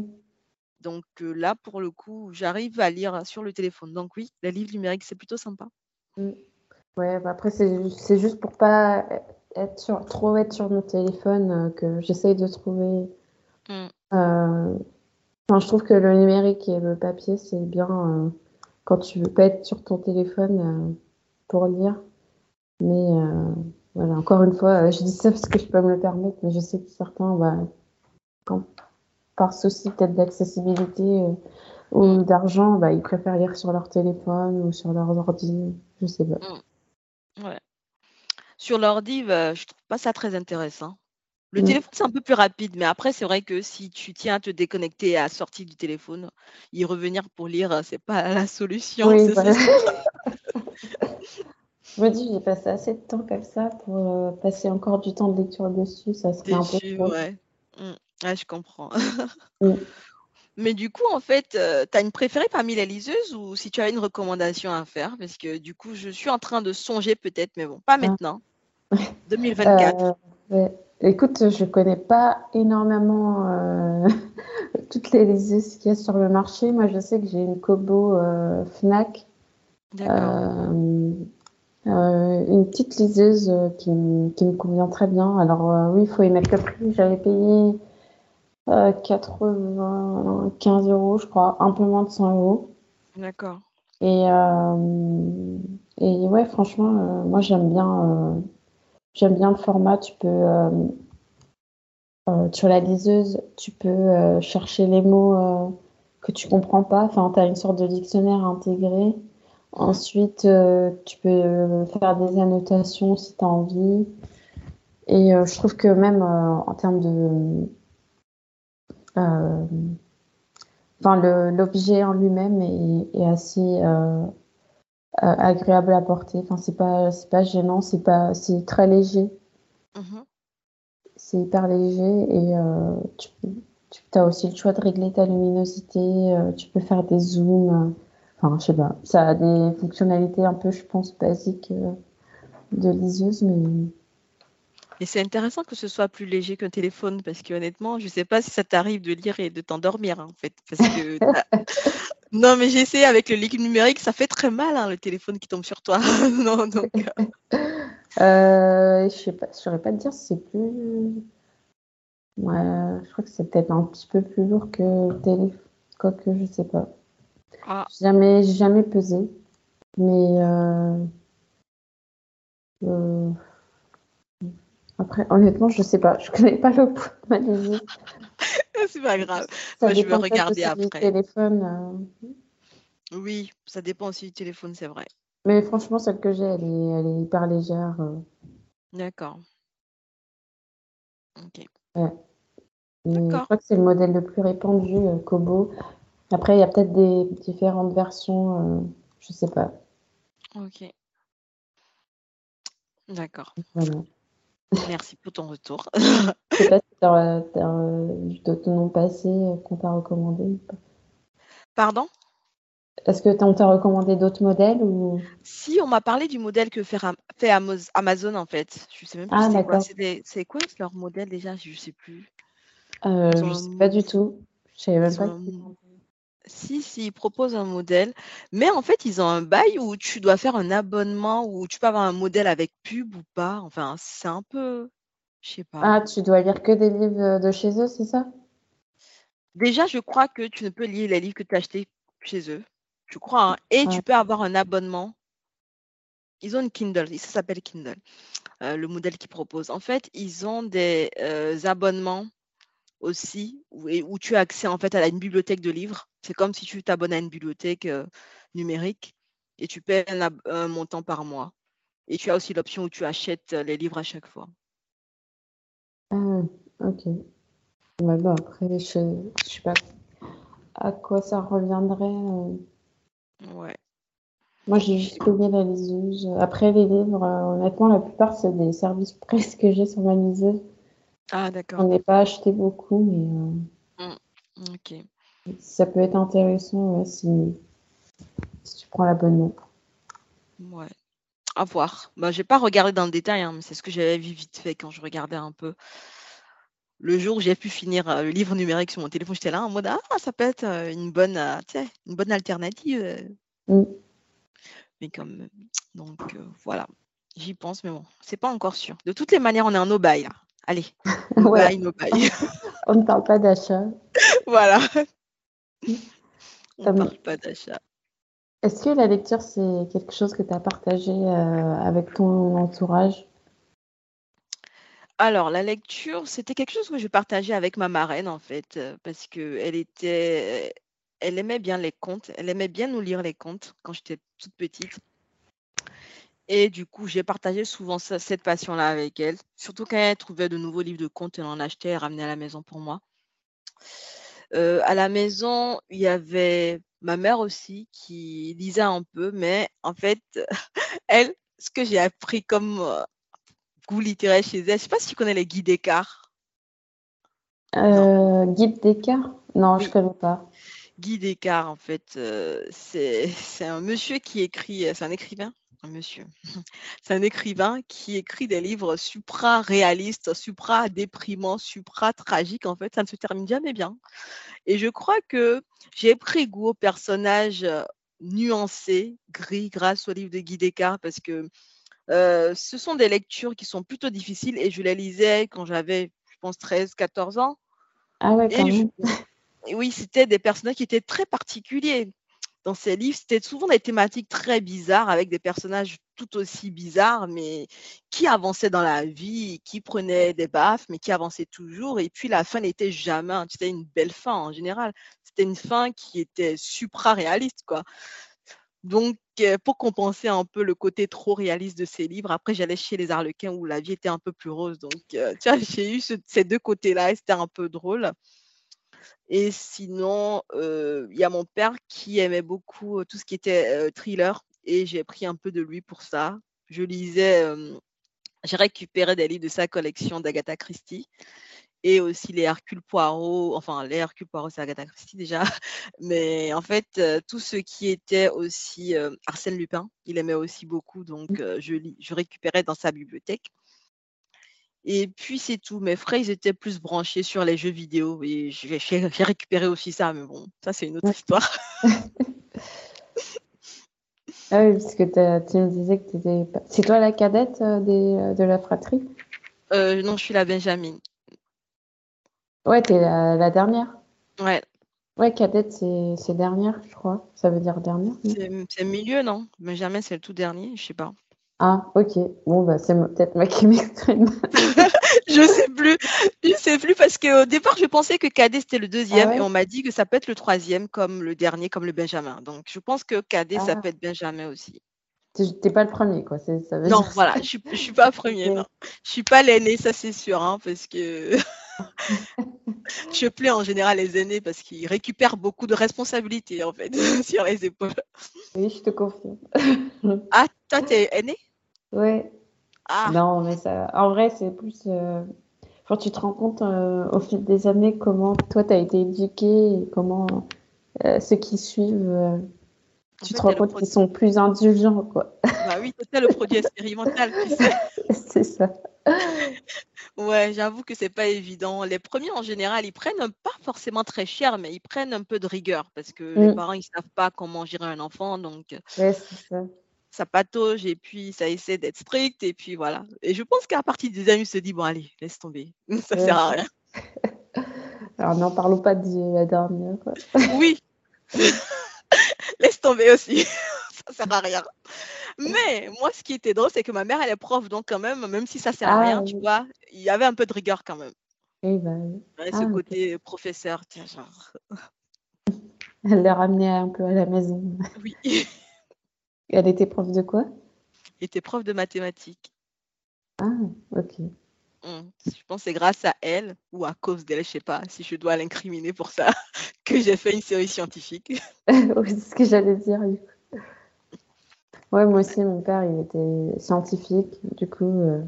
Donc euh, là, pour le coup, j'arrive à lire sur le téléphone. Donc oui, les livres numériques, c'est plutôt sympa. oui. Ouais, bah après, c'est juste pour pas être sur, trop être sur mon téléphone euh, que j'essaye de trouver. Mm. euh, Enfin, je trouve que le numérique et le papier, c'est bien euh, quand tu veux pas être sur ton téléphone euh, pour lire. Mais euh, voilà, encore une fois, euh, je dis ça parce que je peux me le permettre, mais je sais que certains, bah, quand, par souci peut-être d'accessibilité euh, ou d'argent, bah, ils préfèrent lire sur leur téléphone ou sur leur ordi. Je sais pas. Ouais. Sur l'ordi, bah, je trouve pas ça très intéressant. Le Mm. téléphone, c'est un peu plus rapide, mais après, c'est vrai que si tu tiens à te déconnecter à la sortie du téléphone, y revenir pour lire, euh, c'est pas la solution. Oui, voilà. [laughs] [laughs] Je me dis, j'ai passé assez de temps comme ça pour euh, passer encore du temps de lecture dessus, ça serait un peu Dessus, trop. ouais. Mm. Ouais, je comprends. Mm. [laughs] Mais du coup, en fait, tu as une préférée parmi les liseuses ou si tu as une recommandation à faire? Parce que du coup, je suis en train de songer peut-être, mais bon, pas maintenant. 2024. [laughs] Euh, ouais. Écoute, je connais pas énormément euh, [laughs] toutes les liseuses qu'il y a sur le marché. Moi, je sais que j'ai une Kobo euh, Fnac, D'accord. euh, euh, une petite liseuse euh, qui, me- qui me convient très bien. Alors euh, oui, il faut y mettre le prix. J'avais payé euh, 95 euros, je crois, un peu moins de 100 euros. D'accord. Et, euh, et ouais, franchement, euh, moi j'aime bien, euh, j'aime bien le format. Tu peux, sur la liseuse, tu peux chercher les mots que tu comprends pas. Enfin, tu as une sorte de dictionnaire intégré. Ensuite, tu peux faire des annotations si tu as envie. Et je trouve que même en termes de... euh, Enfin, l'objet en lui-même est, est assez euh, euh, agréable à porter. Enfin, c'est pas, c'est pas gênant, c'est pas, c'est très léger, Mhm. c'est hyper léger et tu, tu as aussi le choix de régler ta luminosité, tu peux faire des zooms. Enfin, je sais pas, ça a des fonctionnalités un peu, je pense, basiques de liseuse, mais Et c'est intéressant que ce soit plus léger qu'un téléphone parce que honnêtement, je sais pas si ça t'arrive de lire et de t'endormir hein, en fait. Parce que [laughs] non, mais j'ai essayé avec le liquide numérique, ça fait très mal hein, le téléphone qui tombe sur toi. [laughs] non, donc euh, [laughs] euh, je sais pas, je saurais pas te dire si c'est plus. Ouais, je crois que c'est peut-être un petit peu plus lourd que le téléphone, quoique je sais pas. ah, Jamais, jamais pesé, mais euh, euh, après, honnêtement, je sais pas. Je connais pas le poids de ma liseuse. c'est pas grave. Ça Moi, je vais regarder aussi du après. téléphone. euh. Oui, ça dépend aussi du téléphone, c'est vrai. Mais franchement, celle que j'ai, elle est, elle est hyper légère. euh. D'accord. Ok. Je crois que c'est le modèle le plus répandu, euh, Kobo. Après, il y a peut-être des différentes versions, je sais pas. Ok. D'accord. Voilà. Merci pour ton retour. Je sais pas si tu as, noms passés euh, qu'on t'a recommandé. ou pas. Pardon? Est-ce que on t'a recommandé d'autres modèles ou? Si on m'a parlé du modèle que fait, Amazon en fait. Je sais même plus Ah, c'est quoi. C'est quoi leur modèle déjà? Je sais plus. Euh, je un sais pas du tout. Je savais même pas ont Si, si, ils proposent un modèle, mais en fait, ils ont un bail où tu dois faire un abonnement, où tu peux avoir un modèle avec pub ou pas. Enfin, c'est un peu, je sais pas. Ah, tu dois lire que des livres de chez eux, c'est ça? Déjà, je crois que tu ne peux lire les livres que tu as achetés chez eux. Je crois, hein. Et Ouais. tu peux avoir un abonnement. Ils ont une Kindle, ça s'appelle Kindle, euh, le modèle qu'ils proposent. En fait, ils ont des euh, abonnements aussi où, où tu as accès en fait à une bibliothèque de livres. C'est comme si tu t'abonnes à une bibliothèque euh, numérique et tu paies un, montant par mois. Et tu as aussi l'option où tu achètes euh, les livres à chaque fois. Ah, ok. Ouais, bah après, je, je sais pas à quoi ça reviendrait. euh. Ouais. Moi, j'ai juste payé la liseuse. Après, les livres, euh, honnêtement, la plupart, c'est des services [laughs] presse que j'ai sur ma liseuse. Ah, d'accord. J'en ai pas acheté beaucoup, mais euh, Ok. Ça peut être intéressant ouais, si, si tu prends l'abonnement. Ouais. À voir. Bah, j'ai pas regardé dans le détail, hein, mais c'est ce que j'avais vu vite fait quand je regardais un peu. Le jour où j'ai pu finir euh, le livre numérique sur mon téléphone, j'étais là en mode ah ça peut être euh, une bonne, euh, une bonne alternative. Mm. Mais comme donc euh, voilà, j'y pense, mais bon, c'est pas encore sûr. De toutes les manières, on est en no buy là. Allez, no Voilà. buy, no. On ne parle pas d'achat. [laughs] voilà. On Ça me- parle pas d'achat. Est-ce que la lecture, c'est quelque chose que tu as partagé euh, avec ton entourage? Alors, la lecture, c'était quelque chose que je partageais avec ma marraine, en fait, euh, parce que elle était, elle aimait bien les contes, elle aimait bien nous lire les contes quand j'étais toute petite. Et du coup, j'ai partagé souvent ça- cette passion-là avec elle, surtout quand elle trouvait de nouveaux livres de contes, elle en achetait et ramenait à la maison pour moi. Euh, à la maison, il y avait ma mère aussi qui lisait un peu, mais en fait, [laughs] elle, ce que j'ai appris comme euh, goût littéraire chez elle, je ne sais pas si tu connais les Guy Descartes. Euh, Guide d'écart? Non, je Oui. connais pas. Guy Descartes, en fait, euh, c'est un monsieur qui écrit, c'est un écrivain, monsieur, [laughs] c'est un écrivain qui écrit des livres supra-réalistes, supra-déprimants, supra-tragiques, en fait, ça ne se termine jamais bien. Et je crois que j'ai pris goût aux personnages euh, nuancés, gris, grâce au livre de Guy Descartes, parce que euh, ce sont des lectures qui sont plutôt difficiles et je les lisais quand j'avais, je pense, 13, 14 ans. Ah ouais, quand même. Et [laughs] oui, c'était des personnages qui étaient très particuliers. Dans ces livres, c'était souvent des thématiques très bizarres avec des personnages tout aussi bizarres, mais qui avançaient dans la vie, qui prenaient des baffes, mais qui avançaient toujours. Et puis la fin n'était jamais, c'était une belle fin en général. C'était une fin qui était supra-réaliste, quoi. Donc, euh, pour compenser un peu le côté trop réaliste de ces livres, après, j'allais chez les Arlequins où la vie était un peu plus rose. Donc, euh, tu vois, [laughs] j'ai eu ce- ces deux côtés-là et c'était un peu drôle. Et sinon, il y a mon père qui aimait beaucoup tout ce qui était thriller et j'ai pris un peu de lui pour ça. Je lisais, j'ai récupéré des livres de sa collection d'Agatha Christie et aussi les Hercule Poirot, enfin les Hercule Poirot c'est Agatha Christie déjà, [laughs] mais en fait euh, tout ce qui était aussi euh, Arsène Lupin, il aimait aussi beaucoup donc euh, je, je récupérais dans sa bibliothèque. Et puis c'est tout. Mes frères, ils étaient plus branchés sur les jeux vidéo et j'ai [laughs] récupéré aussi ça, mais bon, ça c'est une autre Ouais. histoire. [laughs] Ah oui, parce que tu me disais que t'étais pas... C'est toi la cadette euh, des, euh, de la fratrie? Euh, non, je suis la Benjamin. Ouais, t'es la, la dernière. Ouais, Ouais, cadette, c'est c'est dernière, je crois. Ça veut dire dernière, c'est milieu, non? Benjamin, c'est le tout dernier, je sais pas. Ah, ok. Bon, bah, c'est peut-être moi qui m'exprime. Je sais plus, je sais plus parce qu'au départ, je pensais que Cadet c'était le deuxième Ah ouais? et on m'a dit que ça peut être le troisième comme le dernier, comme le Benjamin. Donc je pense que Cadet, ça Ah. peut être Benjamin aussi. T'es pas le premier, quoi. Ça veut Non, dire voilà, je suis, je suis pas premier, non. Je suis pas l'aîné, ça c'est sûr, hein, parce que [laughs] je plais en général les aînés parce qu'ils récupèrent beaucoup de responsabilités en fait [laughs] sur les épaules. Oui, je te confirme. Ah, toi t'es aîné? Ouais. Ah, Non, mais ça, en vrai, c'est plus. euh, tu te rends compte euh, au fil des années comment toi, t'as été éduqué et comment euh, ceux qui suivent, en tu fait, te rends compte qu'ils sont plus indulgents, quoi. Bah oui, c'était le produit [laughs] expérimental, tu sais. [laughs] C'est ça. Ouais, j'avoue que c'est pas évident. Les premiers, en général, ils prennent pas forcément très cher, mais ils prennent un peu de rigueur parce que les Mm. parents, ils savent pas comment gérer un enfant, donc Ouais, c'est ça. Ça patauge et puis ça essaie d'être strict et puis voilà. Et je pense qu'à partir du deuxième, ils se disent, bon, allez, laisse tomber, [laughs] ça Ouais. sert à rien. [laughs] Alors, n'en parlons pas de la dernière. quoi. Oui, [laughs] laisse tomber aussi, ça sert à rien. Mais moi, ce qui était drôle, c'est que ma mère, elle est prof, donc quand même, même si ça sert à Ah, rien, tu vois, il y avait un peu de rigueur quand même. Oui. Ouais, Ah, ce ok. côté professeur, tiens, genre, Elle l'a ramené un peu à la maison. oui, Elle était prof de quoi? il était prof de mathématiques. Ah, ok. Mmh. Je pense que c'est grâce à elle ou à cause d'elle, je sais pas si je dois l'incriminer pour ça, [laughs] que j'ai fait une série scientifique. [laughs] Oui, c'est ce que j'allais dire. du coup. Ouais, moi aussi, mon père, il était scientifique. Du coup, euh,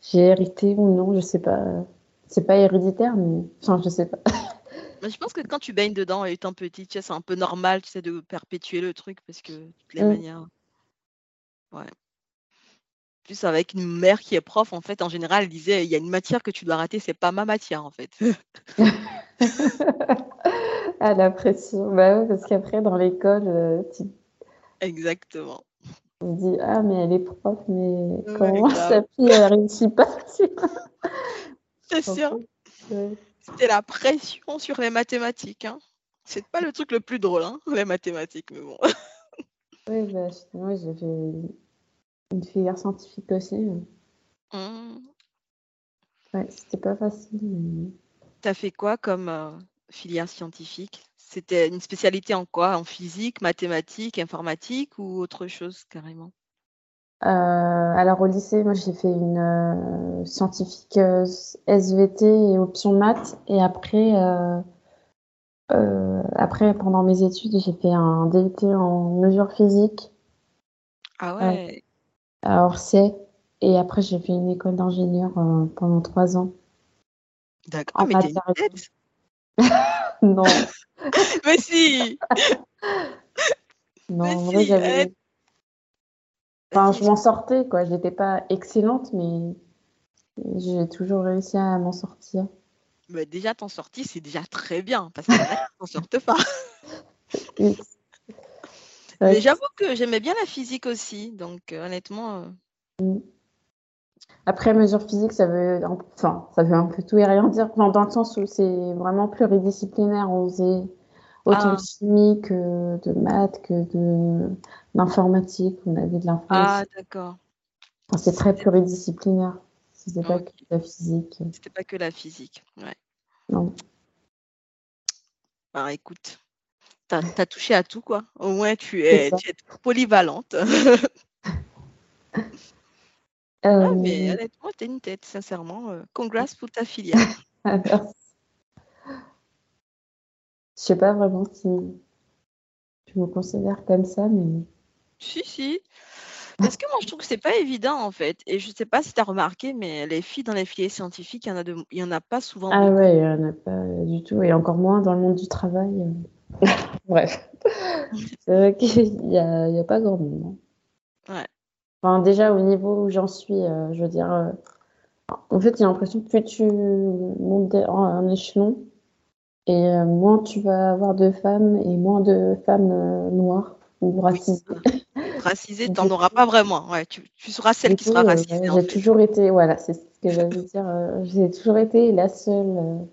j'ai hérité ou non, je sais pas. C'est pas héréditaire, mais enfin, je sais pas. [laughs] Mais je pense que quand tu baignes dedans étant petit, tu sais, c'est un peu normal, tu sais, de perpétuer le truc parce que de toutes les Mm. manières. Ouais. plus avec une mère qui est prof, en fait, en général, elle disait, il y a une matière que tu dois rater, c'est pas ma matière, en fait. [laughs] ah, la pression. Bah oui, parce qu'après, dans l'école, euh, tu Exactement. on dit, ah, mais elle est prof, mais comment sa fille, elle réussit pas? C'est sûr. C'était la pression sur les mathématiques, hein. C'est pas le truc le plus drôle, hein, les mathématiques, mais bon. [laughs] Oui, bah, justement, j'ai fait une filière scientifique aussi. Mmh. Ouais, c'était pas facile. mais- Tu as fait quoi comme euh, filière scientifique? C'était une spécialité en quoi? En physique, mathématiques, informatique ou autre chose carrément? Euh, alors au lycée, moi j'ai fait une euh, scientifique SVT et option maths. Et après, euh, après pendant mes études, j'ai fait un DUT en mesure physique Ah ouais. à Orsay. Et après, j'ai fait une école d'ingénieur pendant trois ans D'accord. en Mais t'es une tête. [laughs] Non, [laughs] Mais si! non, Mais en vrai, si! j'avais. Enfin, je m'en sortais, quoi. Je n'étais pas excellente, mais j'ai toujours réussi à m'en sortir. Mais déjà, t'en sortis, c'est déjà très bien, parce qu'il y en a qui s'en sortent pas. [laughs] Oui, Mais j'avoue que j'aimais bien la physique aussi, donc euh, honnêtement, euh, Après, mesure physique, ça veut, un- enfin, ça veut un peu tout et rien dire, dans le sens où c'est vraiment pluridisciplinaire. On faisait autant de ah, chimie que de maths, que de d'informatique. On avait de ah, l'informatique. d'accord. Enfin, c'est très pluridisciplinaire. C'était pas que la physique. C'était pas que la physique. Ouais. Non. Bah, écoute, t'as, t'as touché à tout, quoi. Au moins, tu es, tu polyvalente. [laughs] Ah, mais Euh, honnêtement, t'es une tête, sincèrement. euh, congrats pour ta filière. alors, [laughs] je sais pas vraiment si je me considère comme ça, mais Si, si. Parce que moi, je trouve que c'est pas évident, en fait. Et je sais pas si tu as remarqué, mais les filles dans les filières scientifiques, il y en a, de... il y en a pas souvent ah beaucoup. ouais, il y en a pas du tout, et encore moins dans le monde du travail. [laughs] Bref, c'est vrai qu'il y a, y a pas grand monde. hein. Ouais. Enfin, déjà au niveau où j'en suis, euh, je veux dire, euh, en fait, j'ai l'impression que plus tu montes en, en échelon, et euh, moins tu vas avoir de femmes et moins de femmes euh, noires ou racisées. racisée, [laughs] Du t'en auras pas vraiment. Ouais, tu, tu seras celle qui coup, sera euh, racisée, en j'ai toujours été, voilà, c'est ce que j'allais dire, j'ai toujours été la seule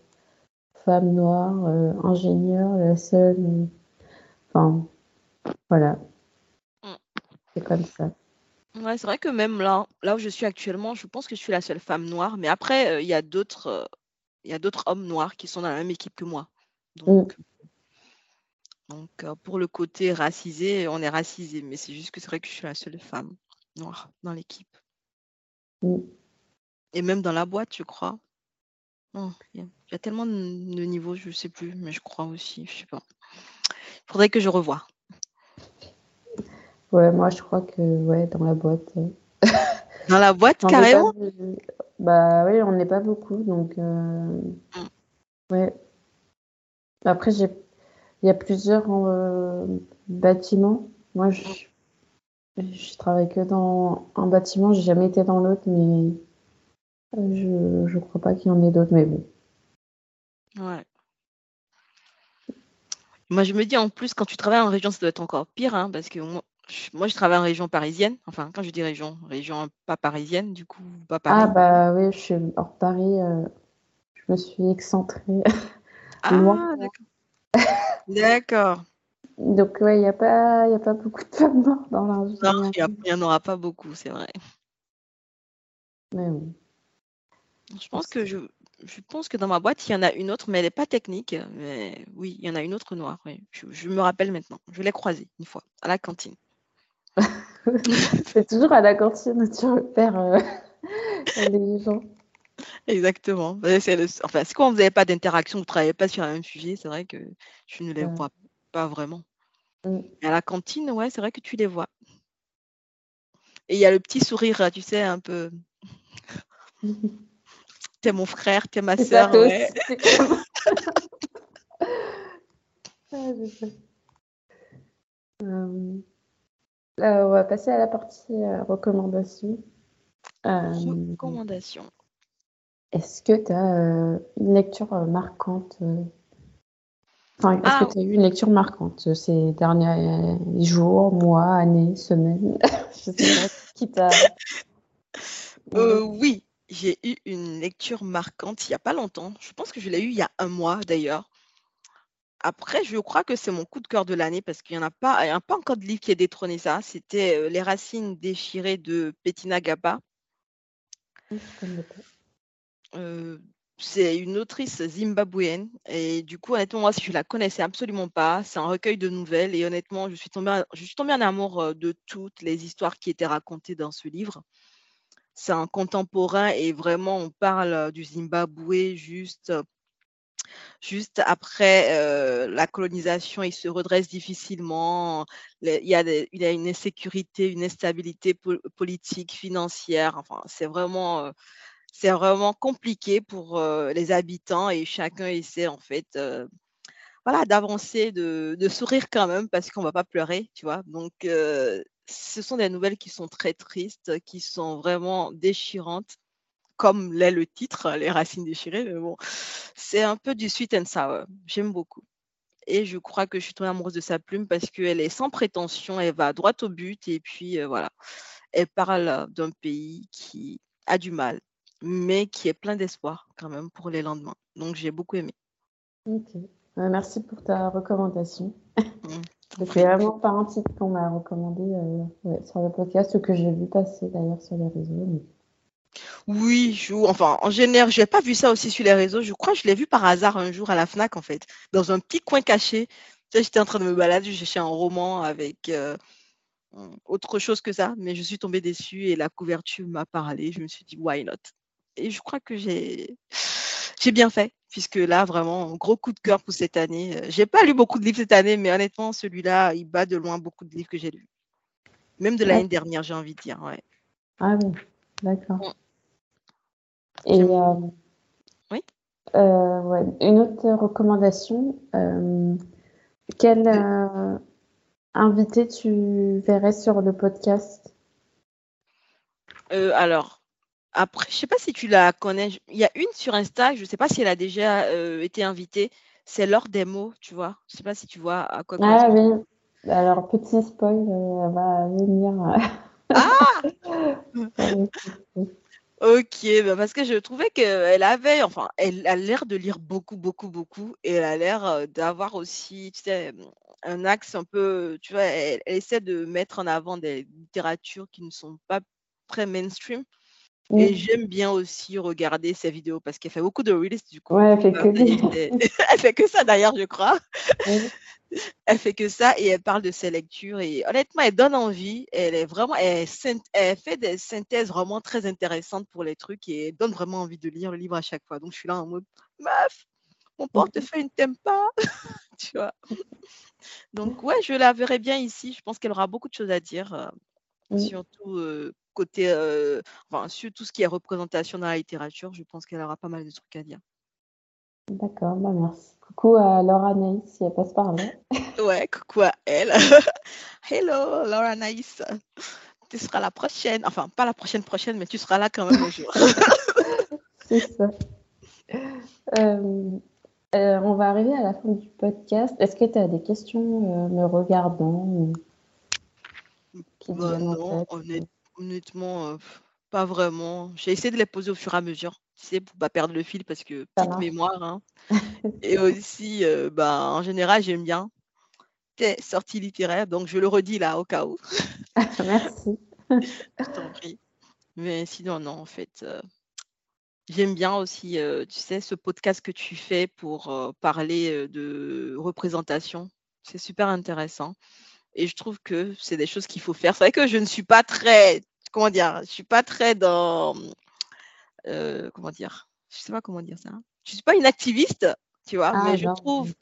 femme noire, ingénieure, la seule, enfin, voilà, Mm. c'est comme ça. Ouais, c'est vrai que même là, là où je suis actuellement, je pense que je suis la seule femme noire. Mais après, euh, il y a d'autres, il y a d'autres hommes noirs qui sont dans la même équipe que moi. Mm. Donc, donc euh, pour le côté racisé, on est racisé. Mais c'est juste que c'est vrai que je suis la seule femme noire dans l'équipe. Mm. Et même dans la boîte, je crois. Oh, Il y, a il y a tellement de de niveaux, je sais plus, mais je crois aussi, je sais pas. Il faudrait que je revoie. Ouais, moi je crois que, ouais, dans la boîte, euh, [laughs] Dans la boîte, pas carrément? bah oui, on n'est pas beaucoup, donc, euh, Mm. ouais. Après, j'ai, il y a plusieurs euh, bâtiments. Moi, je, je travaille que dans un bâtiment, j'ai jamais été dans l'autre, mais euh, je, je crois pas qu'il y en ait d'autres, mais bon. Ouais. Moi, je me dis en plus, quand tu travailles en région, ça doit être encore pire, hein, parce que moi moi, je travaille en région parisienne. Enfin, quand je dis région, région pas parisienne, du coup, pas Ah Paris. bah oui, je suis hors Paris, euh, je me suis excentrée [laughs] loin. Ah, d'accord. D'accord. Donc ouais, il n'y a pas, il y a pas beaucoup de femmes [laughs] noires dans Non, l'ingénierie. il y a- il y en aura pas beaucoup, c'est vrai. Mais bon. Je pense que je, je pense que dans ma boîte, il y en a une autre, mais elle n'est pas technique. Mais oui, il y en a une autre noire. Oui. Je, je me rappelle maintenant. Je l'ai croisée une fois à la cantine. [laughs] C'est toujours à la cantine où tu repères euh, [laughs] les gens. Exactement. C'est le- enfin, quand vous n'avez pas d'interaction, vous ne travaillez pas sur un même sujet, c'est vrai que je ne les vois pas vraiment. Mm. À la cantine, ouais, c'est vrai que tu les vois. Et il y a le petit sourire, tu sais, un peu. [laughs] T'es mon frère, t'es ma sœur, ouais. Ah, je sais. Euh, là, on va passer à la partie euh, recommandations. Recommandation. Est-ce que tu as une lecture marquante Enfin, est-ce que ah. tu as eu une lecture marquante ces derniers jours, mois, années, semaines? [laughs] Je sais pas qui t'a. oui, j'ai eu une lecture marquante il n'y a pas longtemps. Je pense que je l'ai eu il y a un mois d'ailleurs. Après, je crois que c'est mon coup de cœur de l'année parce qu'il n'y en a pas, il a pas encore de livre qui ait détrôné ça. C'était Les racines déchirées de Bettina Gaba. c'est une autrice zimbabwéenne et du coup, honnêtement, moi, je la connaissais absolument pas, c'est un recueil de nouvelles et honnêtement, je suis tombée, je suis tombée en amour de toutes les histoires qui étaient racontées dans ce livre c'est un contemporain et vraiment on parle du Zimbabwe juste juste après la colonisation, il se redresse difficilement. il, y a une insécurité, une instabilité politique, financière. Enfin, c'est vraiment, c'est vraiment compliqué pour les habitants et chacun essaie en fait, voilà, d'avancer, de, sourire quand même parce qu'on va pas pleurer, tu vois. Donc, ce sont des nouvelles qui sont très tristes, qui sont vraiment déchirantes, comme l'est le titre, Les racines déchirées. Mais bon, c'est un peu du sweet and sour. J'aime beaucoup. Et je crois que je suis tombée amoureuse de sa plume parce qu'elle est sans prétention, elle va droit au but et puis euh, voilà. Elle parle d'un pays qui a du mal, mais qui est plein d'espoir quand même pour les lendemains. Donc j'ai beaucoup aimé. Ok. Euh, merci pour ta recommandation. [laughs] Mmh. C'est vraiment pas un titre qu'on m'a recommandé euh, sur le podcast ou que j'ai vu passer d'ailleurs sur les réseaux. Oui, je, enfin, en général, je n'ai pas vu ça aussi sur les réseaux. Je crois que je l'ai vu par hasard un jour à la FNAC, en fait, dans un petit coin caché. J'étais en train de me balader, j'ai cherchais un roman avec euh, autre chose que ça, mais je suis tombée dessus et la couverture m'a parlé. Je me suis dit, why not? Et je crois que j'ai bien fait, puisque là, vraiment, gros coup de cœur pour cette année. Euh, j'ai pas lu beaucoup de livres cette année, mais honnêtement, celui-là, il bat de loin beaucoup de livres que j'ai lus. Même de l'année dernière, j'ai envie de dire. Ouais. Ah oui, d'accord. Et euh, oui. Euh, ouais. une autre recommandation. quel invité tu verrais sur le podcast? Alors, après, je sais pas si tu la connais. Il y a une sur Insta, je sais pas si elle a déjà euh, été invitée. C'est Laure des mots, tu vois. Je sais pas si tu vois à quoi. Ah oui. Alors petit spoil, euh, elle va venir. Ah [laughs] Ok, bah, parce que je trouvais qu'elle avait, enfin, elle a l'air de lire beaucoup, beaucoup, beaucoup, et elle a l'air euh, d'avoir aussi, tu sais, un axe un peu, tu vois, elle, elle essaie de mettre en avant des littératures qui ne sont pas très mainstream. Et j'aime bien aussi regarder ses vidéos parce qu'elle fait beaucoup de reels du coup. Ouais, elle fait que [laughs] [laughs] elle fait que ça d'ailleurs, je crois. [laughs] Elle fait que ça et elle parle de ses lectures et honnêtement, elle donne envie. Elle est vraiment, elle, elle fait des synthèses vraiment très intéressantes pour les trucs et elle donne vraiment envie de lire le livre à chaque fois. Donc je suis là en mode, meuf, mon portefeuille ne t'aime pas, tu vois. Donc ouais, je la verrai bien ici. Je pense qu'elle aura beaucoup de choses à dire, euh, surtout. Euh, côté, enfin, sur tout ce qui est représentation dans la littérature, je pense qu'elle aura pas mal de trucs à dire. D'accord, bah merci. Coucou à Laura Naïs, si elle passe par là. [laughs] ouais, coucou à elle. [laughs] Hello, Laura Naïs. Tu seras la prochaine, enfin, pas la prochaine prochaine, mais tu seras là quand même un jour. [laughs] C'est ça. on va arriver à la fin du podcast. Est-ce que tu as des questions me regardant qui bah non, Honnêtement, pas vraiment. J'ai essayé de les poser au fur et à mesure, tu sais, pour pas perdre le fil parce que petite mémoire, hein. [laughs] Et aussi, bah, en général, j'aime bien tes sorties littéraires, donc je le redis là au cas où. [laughs] Merci. [laughs] Je t'en prie. Mais sinon, non, en fait, j'aime bien aussi, tu sais, ce podcast que tu fais pour parler de représentation. C'est super intéressant. Et je trouve que c'est des choses qu'il faut faire. C'est vrai que je ne suis pas très, comment dire, je suis pas très dans, euh, comment dire, je sais pas comment dire ça. Je suis pas une activiste, tu vois, mais ah, je trouve,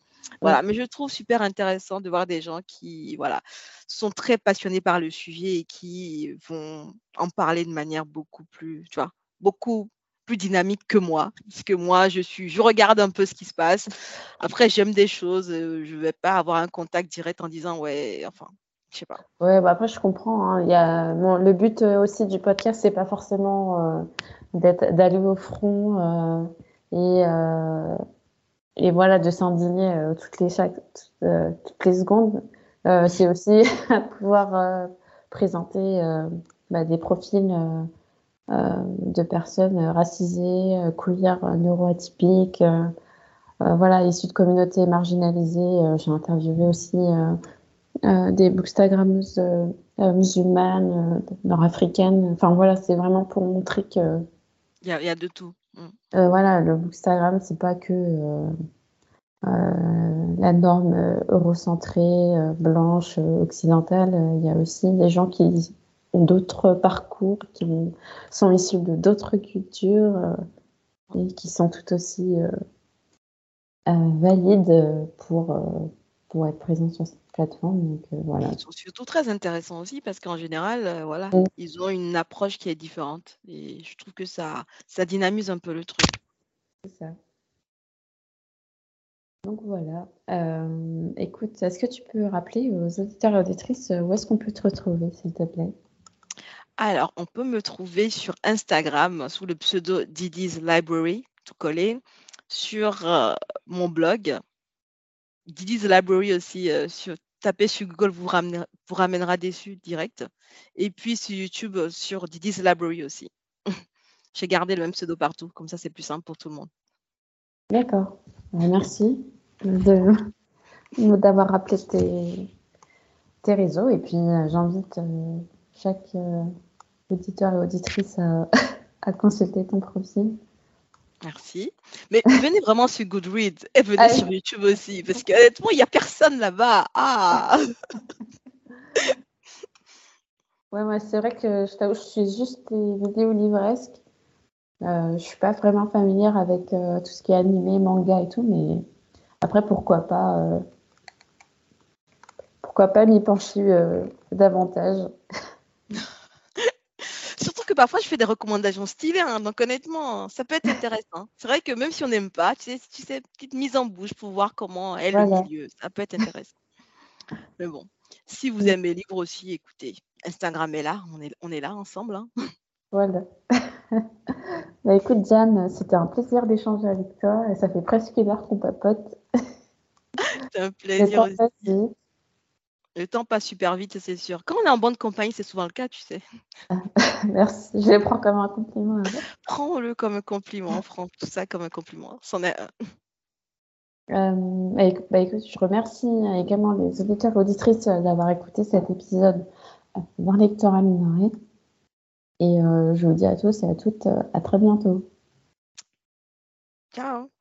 voilà, mais je trouve super intéressant de voir des gens qui, voilà, sont très passionnés par le sujet et qui vont en parler de manière beaucoup plus, tu vois, beaucoup plus dynamique que moi, parce que moi, je suis, je regarde un peu ce qui se passe. Après, j'aime des choses, je vais pas avoir un contact direct en disant ouais, enfin, Je sais pas. Ouais, bah après, je comprends. hein. Il y a... le but euh, aussi du podcast, c'est pas forcément euh, d'aller au front euh, et, euh, et voilà, de s'indigner euh, toutes les, chaque, euh, toutes les secondes. Euh, c'est aussi [laughs] pouvoir euh, présenter euh, bah, des profils euh, euh, de personnes racisées, euh, queer, euh, neuroatypiques, euh, euh, voilà, issues de communautés marginalisées. Euh, J'ai interviewé aussi euh, euh, des bookstagrammeuses euh, euh, musulmanes, euh, nord-africaines. Enfin voilà, c'est vraiment pour montrer que Il y a, il y a de tout. Mm. euh, voilà, le bookstagram, c'est pas que euh, euh, la norme euh, eurocentrée, euh, blanche, euh, occidentale. Euh, Il y a aussi des gens qui d'autres parcours, qui ont- sont issus de d'autres cultures euh, et qui sont tout aussi euh, euh, valides pour, pour être présents sur cette plateforme. Donc voilà. Ils sont surtout très intéressants aussi parce qu'en général, voilà, Mm. ils ont une approche qui est différente. Et je trouve que ça, ça dynamise un peu le truc. C'est ça. Donc voilà. Euh, écoute, est-ce que tu peux rappeler aux auditeurs et auditrices où est-ce qu'on peut te retrouver, s'il te plaît? Alors, on peut me trouver sur Instagram sous le pseudo Didi's Library, tout collé, sur euh, mon blog, Didi's Library aussi, euh, sur, tapez sur Google, vous, ramènera dessus direct. Et puis sur YouTube, euh, sur Didi's Library aussi. [laughs] J'ai gardé le même pseudo partout, comme ça c'est plus simple pour tout le monde. D'accord. Euh, merci [laughs] d'avoir rappelé tes, réseaux. Et puis, euh, j'invite chaque euh, auditeur et auditrice à, à [laughs] consulter ton profil. Merci. Mais venez vraiment sur Goodreads et venez sur YouTube aussi, parce que honnêtement, il n'y a personne là-bas. Ah! [laughs] Ouais, moi, c'est vrai que je t'avoue, je suis juste des vidéos livresques. Euh, je suis pas vraiment familière avec euh, tout ce qui est animé, manga et tout, mais après, pourquoi pas, euh, pourquoi pas m'y pencher davantage. [laughs] Que parfois, je fais des recommandations stylées, hein, donc honnêtement, ça peut être intéressant. C'est vrai que même si on n'aime pas, tu sais, tu sais, petite mise en bouche pour voir comment est le Voilà. milieu, ça peut être intéressant. [laughs] Mais bon, si vous aimez les livres aussi, écoutez, Instagram est là, on est, on est là ensemble. hein. [laughs] Voilà. [laughs] Bah, écoute, Diane, c'était un plaisir d'échanger avec toi et ça fait presque une heure qu'on papote. C'est un plaisir aussi. Le temps passe super vite, c'est sûr. Quand on est en bonne compagnie, c'est souvent le cas, tu sais. [laughs] Merci, je le prends comme un compliment. Prends-le comme un compliment, prends tout ça comme un compliment. C'en est un. Euh, bah, écoute, bah, écoute, je remercie également les auditeurs et auditrices euh, d'avoir écouté cet épisode euh, d'un lecteur minoré. Et euh, je vous dis à tous et à toutes euh, à très bientôt. Ciao.